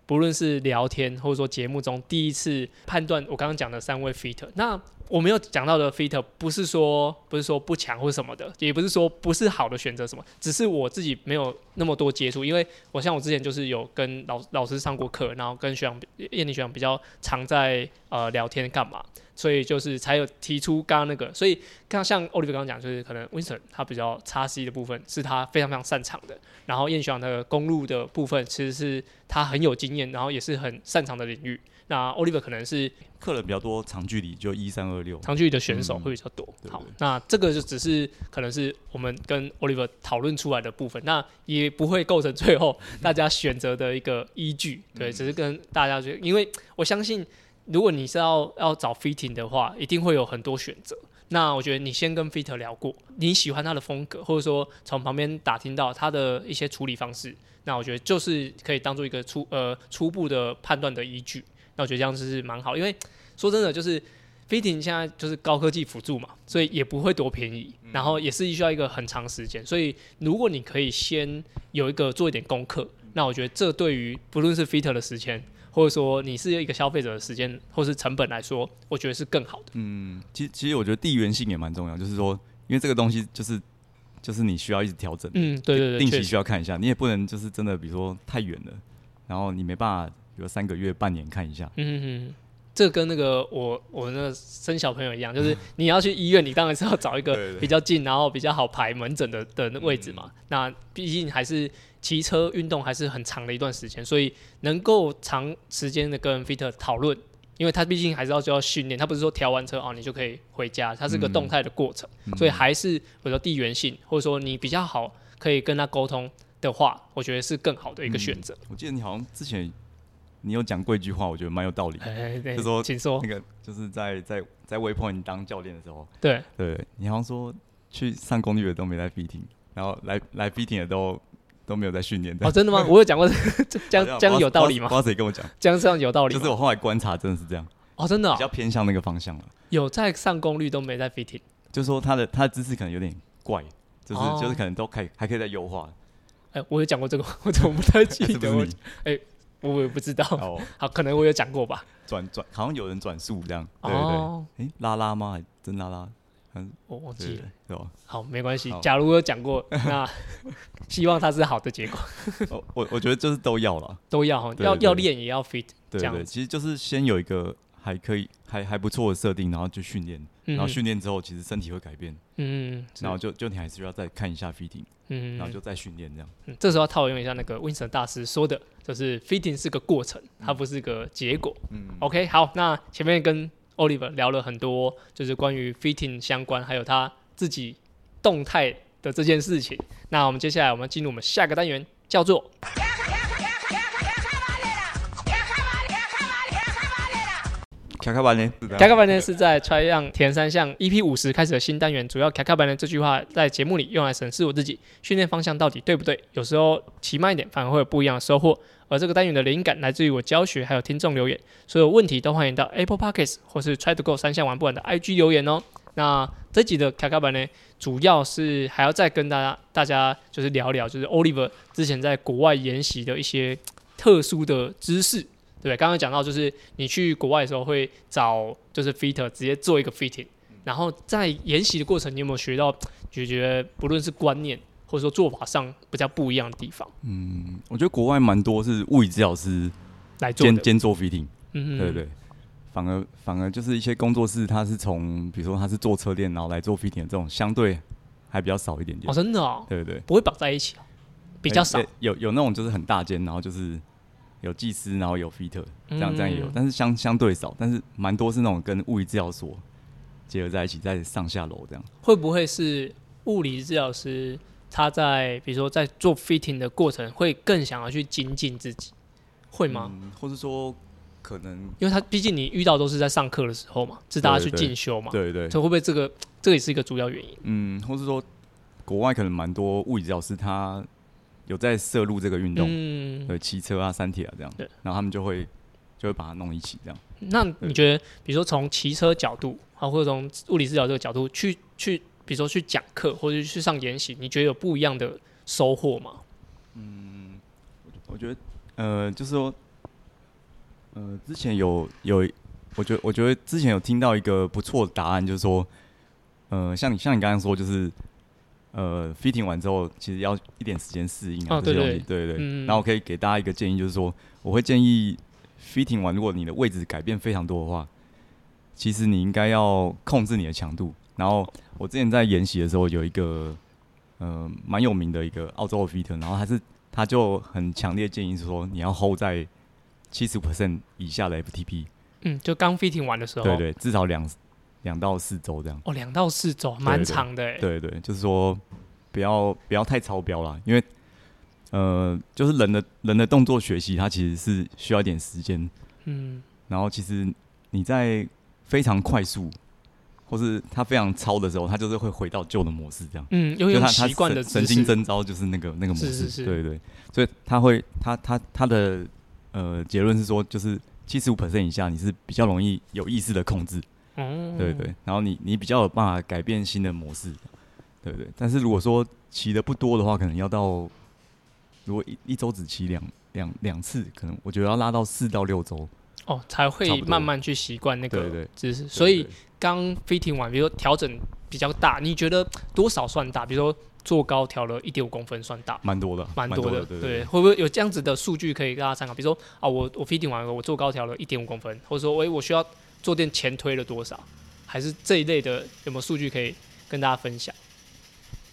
[SPEAKER 1] 不论是聊天或者说节目中第一次判断我刚刚讲的三位 fit 那。我没有讲到的 fit 不是说不是说不强或什么的，也不是说不是好的选择什么，只是我自己没有那么多接触，因为我像我之前就是有跟老老师上过课，然后跟学长燕妮学长比较常在呃聊天干嘛，所以就是才有提出刚刚那个，所以刚像奥利弗刚刚讲，就是可能 Winston 他比较叉 C 的部分是他非常非常擅长的，然后燕学长的公路的部分其实是他很有经验，然后也是很擅长的领域。那 Oliver 可能是
[SPEAKER 2] 客人比较多，长距离就一三二六，
[SPEAKER 1] 长距离的选手会比较多。好，那这个就只是可能是我们跟 Oliver 讨论出来的部分，那也不会构成最后大家选择的一个依据。对，只是跟大家觉得，因为我相信，如果你是要要找 fitting 的话，一定会有很多选择。那我觉得你先跟 fitter 聊过，你喜欢他的风格，或者说从旁边打听到他的一些处理方式，那我觉得就是可以当做一个初呃初步的判断的依据。我觉得这样子是蛮好，因为说真的，就是 fitting 现在就是高科技辅助嘛，所以也不会多便宜，然后也是需要一个很长时间。所以如果你可以先有一个做一点功课，那我觉得这对于不论是 fitter 的时间，或者说你是一个消费者的时间，或是成本来说，我觉得是更好的。
[SPEAKER 2] 嗯，其实其实我觉得地缘性也蛮重要，就是说，因为这个东西就是就是你需要一直调整，
[SPEAKER 1] 嗯，对对对，
[SPEAKER 2] 定期需要看一下，你也不能就是真的，比如说太远了，然后你没办法。比如三个月、半年看一下，嗯
[SPEAKER 1] 嗯，这跟那个我我那个生小朋友一样，就是你要去医院，你当然是要找一个比较近，然后比较好排门诊的的位置嘛。那毕竟还是骑车运动还是很长的一段时间，所以能够长时间的跟 Fit 讨论，因为他毕竟还是要就要训练，他不是说调完车哦你就可以回家，它是个动态的过程，所以还是比如说地缘性，或者说你比较好可以跟他沟通的话，我觉得是更好的一个选择。
[SPEAKER 2] 我记得你好像之前。你有讲过一句话，我觉得蛮有道理，就说
[SPEAKER 1] 请说
[SPEAKER 2] 那个就是在在在 Waypoint 当教练的时候，
[SPEAKER 1] 对
[SPEAKER 2] 对，你好像说去上功率的都没在 fitting，然后来来 fitting 的都都没有在训练。
[SPEAKER 1] 哦，真的吗？[laughs] 我有讲过，[laughs] 这样这样有道理吗？
[SPEAKER 2] 不知道谁跟我讲，
[SPEAKER 1] 这样这样有道理。
[SPEAKER 2] 就是我后来观察，真的是这样。
[SPEAKER 1] 哦，真的
[SPEAKER 2] 比较偏向那个方向了。
[SPEAKER 1] 有在上功率都没在 fitting，
[SPEAKER 2] 就是说他的他的姿势可能有点怪，就是就是可能都可以还可以再优化。
[SPEAKER 1] 哎，我有讲过这个，[laughs] 我怎么不太记得？哎。我也不知道，[laughs] 好，可能我有讲过吧。
[SPEAKER 2] 转转，好像有人转述这样，对对。哎，拉拉吗？还真拉拉？
[SPEAKER 1] 嗯，我忘记了，
[SPEAKER 2] 对吧？
[SPEAKER 1] 好，没关系。假如有讲过，那 [laughs] 希望它是好的结果。
[SPEAKER 2] 我我觉得就是都要了，
[SPEAKER 1] 都要哈，要要练也要 fit，
[SPEAKER 2] 对对。其实就是先有一个还可以、还还不错的设定，然后就训练，然后训练之后，其实身体会改变，嗯，然后就就你还是要再看一下 fitting。嗯，然后就再训练这样。
[SPEAKER 1] 嗯，这时候套用一下那个 Winston 大师说的，就是 fitting 是个过程，它不是个结果。嗯，OK，好，那前面跟 Oliver 聊了很多，就是关于 fitting 相关，还有他自己动态的这件事情。那我们接下来我们进入我们下个单元，叫做。
[SPEAKER 2] 卡卡班呢？
[SPEAKER 1] 卡卡班呢是在 try 样田三项 EP 五十开始的新单元，主要卡卡班呢这句话在节目里用来审视我自己训练方向到底对不对。有时候骑慢一点反而会有不一样的收获。而这个单元的灵感来自于我教学，还有听众留言。所有问题都欢迎到 Apple Podcasts 或是 Try to Go 三项玩不完的 IG 留言哦。那这集的卡卡班呢，主要是还要再跟大家大家就是聊聊，就是 Oliver 之前在国外研习的一些特殊的知识。对，刚刚讲到就是你去国外的时候会找就是 fitter 直接做一个 fitting，然后在研习的过程，你有没有学到就觉得不论是观念或者说做法上比较不一样的地方？
[SPEAKER 2] 嗯，我觉得国外蛮多是物理治疗师
[SPEAKER 1] 来兼
[SPEAKER 2] 兼做 fitting，嗯对对，反而反而就是一些工作室，他是从比如说他是做车店，然后来做 fitting 的这种相对还比较少一点点。
[SPEAKER 1] 哦，真的哦，
[SPEAKER 2] 对对，
[SPEAKER 1] 不会绑在一起，比较少。
[SPEAKER 2] 有有那种就是很大间，然后就是。有技师，然后有 fitter，这样这样也有，但是相相对少，但是蛮多是那种跟物理治疗所结合在一起，在上下楼这样。
[SPEAKER 1] 会不会是物理治疗师他在比如说在做 fitting 的过程，会更想要去精进自己，会吗？
[SPEAKER 2] 或者说可能，
[SPEAKER 1] 因为他毕竟你遇到都是在上课的时候嘛，是大家去进修嘛，
[SPEAKER 2] 对对，
[SPEAKER 1] 所以会不会这个这也是一个主要原因？
[SPEAKER 2] 嗯，或是说国外可能蛮多物理治疗师他。有在摄入这个运动，对骑车啊、山铁啊这样，对然后他们就会就会把它弄一起这样。
[SPEAKER 1] 那你觉得，比如说从骑车角度，啊，或者从物理治疗这个角度去去，比如说去讲课或者去上研习，你觉得有不一样的收获吗？
[SPEAKER 2] 嗯，我觉得，呃，就是说，呃，之前有有，我觉得我觉得之前有听到一个不错的答案，就是说，呃，像你像你刚刚说，就是。呃，fitting 完之后，其实要一点时间适应啊，这些东西，对对对。然后我可以给大家一个建议，就是说，我会建议 fitting 完，如果你的位置改变非常多的话，其实你应该要控制你的强度。然后我之前在研习的时候，有一个呃蛮有名的一个澳洲的 fitter，然后他是他就很强烈建议说，你要 hold 在七十 percent 以下的 FTP。
[SPEAKER 1] 嗯，就刚 fitting 完的时候。
[SPEAKER 2] 对对，至少两。两到四周这样
[SPEAKER 1] 哦，两到四周蛮长的。
[SPEAKER 2] 对对，就是说不要不要太超标了，因为呃，就是人的人的动作学习，它其实是需要一点时间。嗯。然后其实你在非常快速或是他非常超的时候，他就是会回到旧的模式这样。
[SPEAKER 1] 嗯，因为他习惯的
[SPEAKER 2] 神经征召就是那个那个模式。对对。所以他会他他他的呃结论是说，就是七十五 percent 以下，你是比较容易有意识的控制。对对，然后你你比较有办法改变新的模式，对对。但是如果说骑的不多的话，可能要到如果一一周只骑两两两次，可能我觉得要拉到四到六周
[SPEAKER 1] 哦，才会慢慢去习惯那个姿势。所以刚 fitting 完，比如说调整比较大，你觉得多少算大？比如说做高调了一点五公分，算大，
[SPEAKER 2] 蛮多的，
[SPEAKER 1] 蛮多
[SPEAKER 2] 的，
[SPEAKER 1] 对，会不会有这样子的数据可以给大家参考？比如说啊，我我 fitting 完了，我做高调了一点五公分，或者说，喂，我需要坐垫前推了多少？还是这一类的有没有数据可以跟大家分享？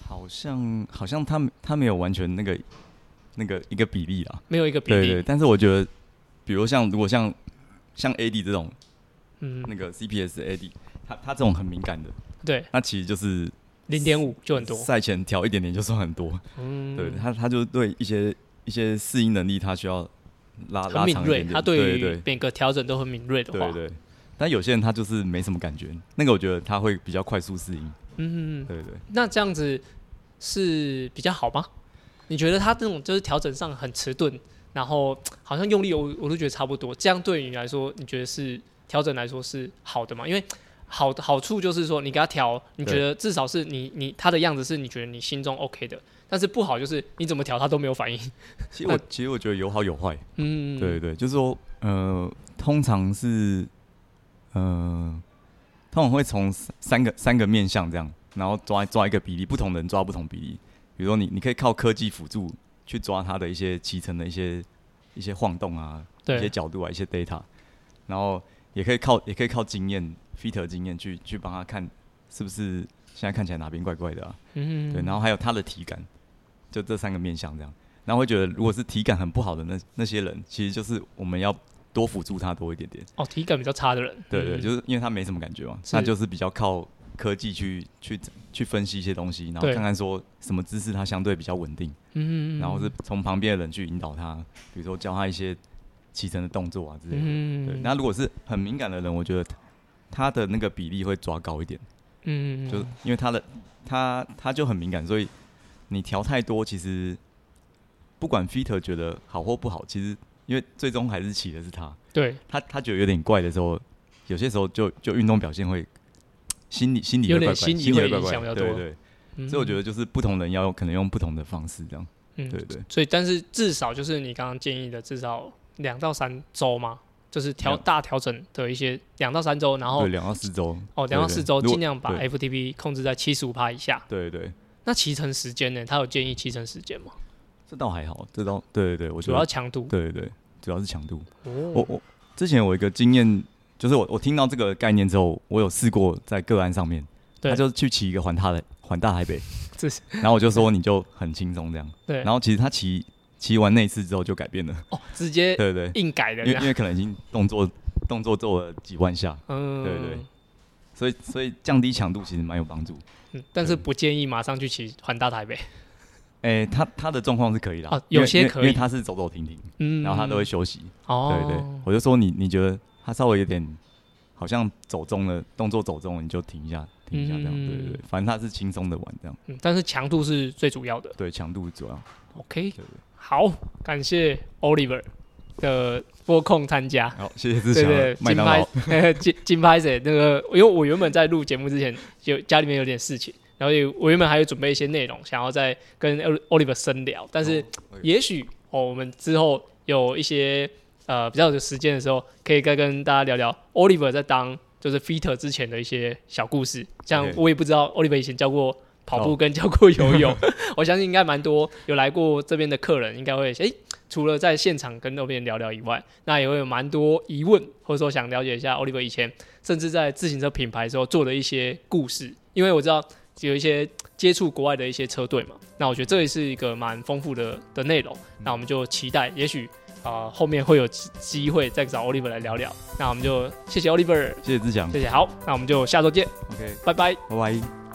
[SPEAKER 2] 好像好像他他没有完全那个那个一个比例啊，
[SPEAKER 1] 没有一个比例。
[SPEAKER 2] 对对，但是我觉得，比如像如果像像 AD 这种，嗯，那个 CPS AD，他他这种很敏感的，
[SPEAKER 1] 对，
[SPEAKER 2] 那其实就是
[SPEAKER 1] 零点五就很多，
[SPEAKER 2] 赛前调一点点就算很多。嗯，对他他就对一些一些适应能力，他需要拉拉长一点，
[SPEAKER 1] 他对于每个调整都很敏锐的
[SPEAKER 2] 话，对对。但有些人他就是没什么感觉，那个我觉得他会比较快速适应。嗯，对对。
[SPEAKER 1] 那这样子。是比较好吗？你觉得他这种就是调整上很迟钝，然后好像用力我我都觉得差不多。这样对你来说，你觉得是调整来说是好的吗？因为好的好处就是说，你给他调，你觉得至少是你你他的样子是你觉得你心中 OK 的。但是不好就是你怎么调他都没有反应。
[SPEAKER 2] 其实我其实我觉得有好有坏。嗯，对对，就是说呃，通常是呃，通常会从三个三个面向这样。然后抓抓一个比例，不同人抓不同比例。比如说你，你可以靠科技辅助去抓它的一些骑乘的一些一些晃动啊，一些角度啊，一些 data。然后也可以靠也可以靠经验，fit 经验去去帮他看是不是现在看起来哪边怪怪的啊？嗯。对，然后还有他的体感，就这三个面向这样。然后会觉得，如果是体感很不好的那那些人，其实就是我们要多辅助他多一点点。
[SPEAKER 1] 哦，体感比较差的人。
[SPEAKER 2] 对对，就是因为他没什么感觉嘛，那就是比较靠。科技去去去分析一些东西，然后看看说什么姿势他相对比较稳定，嗯，然后是从旁边的人去引导他，比如说教他一些骑乘的动作啊之类的。对，那如果是很敏感的人，我觉得他的那个比例会抓高一点，嗯，就是因为他的他他就很敏感，所以你调太多，其实不管 fit 觉得好或不好，其实因为最终还是骑的是他，
[SPEAKER 1] 对
[SPEAKER 2] 他他觉得有点怪的时候，有些时候就就运动表现会。[tsk] 心理心理有点
[SPEAKER 1] 心理会影响比较多，
[SPEAKER 2] 对对，所以我觉得就是不同人要可能用不同的方式这样，嗯，对对。
[SPEAKER 1] 所以但是至少就是你刚刚建议的至少两到三周嘛，就是调大调整的一些两到三周，然后
[SPEAKER 2] 两到四周
[SPEAKER 1] 哦，两到四周尽量把 FTP 控制在七十五帕以下。
[SPEAKER 2] 对对。
[SPEAKER 1] 那骑乘时间呢？他有建议骑乘时间吗？
[SPEAKER 2] 这倒还好，这倒对对对，我
[SPEAKER 1] 主要强度，
[SPEAKER 2] 对对对，主要是强度。我我之前我一个经验。就是我，我听到这个概念之后，我有试过在个案上面，他就去骑一个环大的环大台北，然后我就说你就很轻松这样，
[SPEAKER 1] 对，
[SPEAKER 2] 然后其实他骑骑完那一次之后就改变了，
[SPEAKER 1] 哦，直接 [laughs]
[SPEAKER 2] 对对
[SPEAKER 1] 硬改的，
[SPEAKER 2] 因为因为可能已经动作动作做了几万下，嗯，对对，所以所以降低强度其实蛮有帮助，
[SPEAKER 1] 嗯，但是不建议马上去骑环大台北，
[SPEAKER 2] 哎，他他的状况是可以的，
[SPEAKER 1] 哦，有些可以，
[SPEAKER 2] 因为他是走走停停，嗯，然后他都会休息，哦，对对，我就说你你觉得。他稍微有点好像走中了，动作走中了，你就停一下，停一下这样，对对对，反正他是轻松的玩这样。
[SPEAKER 1] 嗯，但是强度是最主要的。
[SPEAKER 2] 对，强度主要。
[SPEAKER 1] OK，好，感谢 Oliver 的播控参加。
[SPEAKER 2] 好，谢谢志强。对
[SPEAKER 1] 对，金拍，[laughs] 金金拍者那个，因为我原本在录节目之前，就家里面有点事情，然后我原本还有准备一些内容，想要再跟 Oliver 深聊，但是也许哦，我们之后有一些。呃，比较有时间的时候，可以再跟大家聊聊 Oliver 在当就是 Feet 之前的一些小故事。像我也不知道 Oliver 以前教过跑步跟教过游泳，[laughs] 我相信应该蛮多有来过这边的客人，应该会诶，除了在现场跟那边聊聊以外，那也会有蛮多疑问，或者说想了解一下 Oliver 以前甚至在自行车品牌时候做的一些故事。因为我知道有一些接触国外的一些车队嘛，那我觉得这也是一个蛮丰富的的内容。那我们就期待，也许。啊，后面会有机会再找 Oliver 来聊聊，那我们就谢谢 Oliver，
[SPEAKER 2] 谢谢志强，
[SPEAKER 1] 谢谢，好，那我们就下周见
[SPEAKER 2] ，OK，
[SPEAKER 1] 拜拜，
[SPEAKER 2] 拜拜。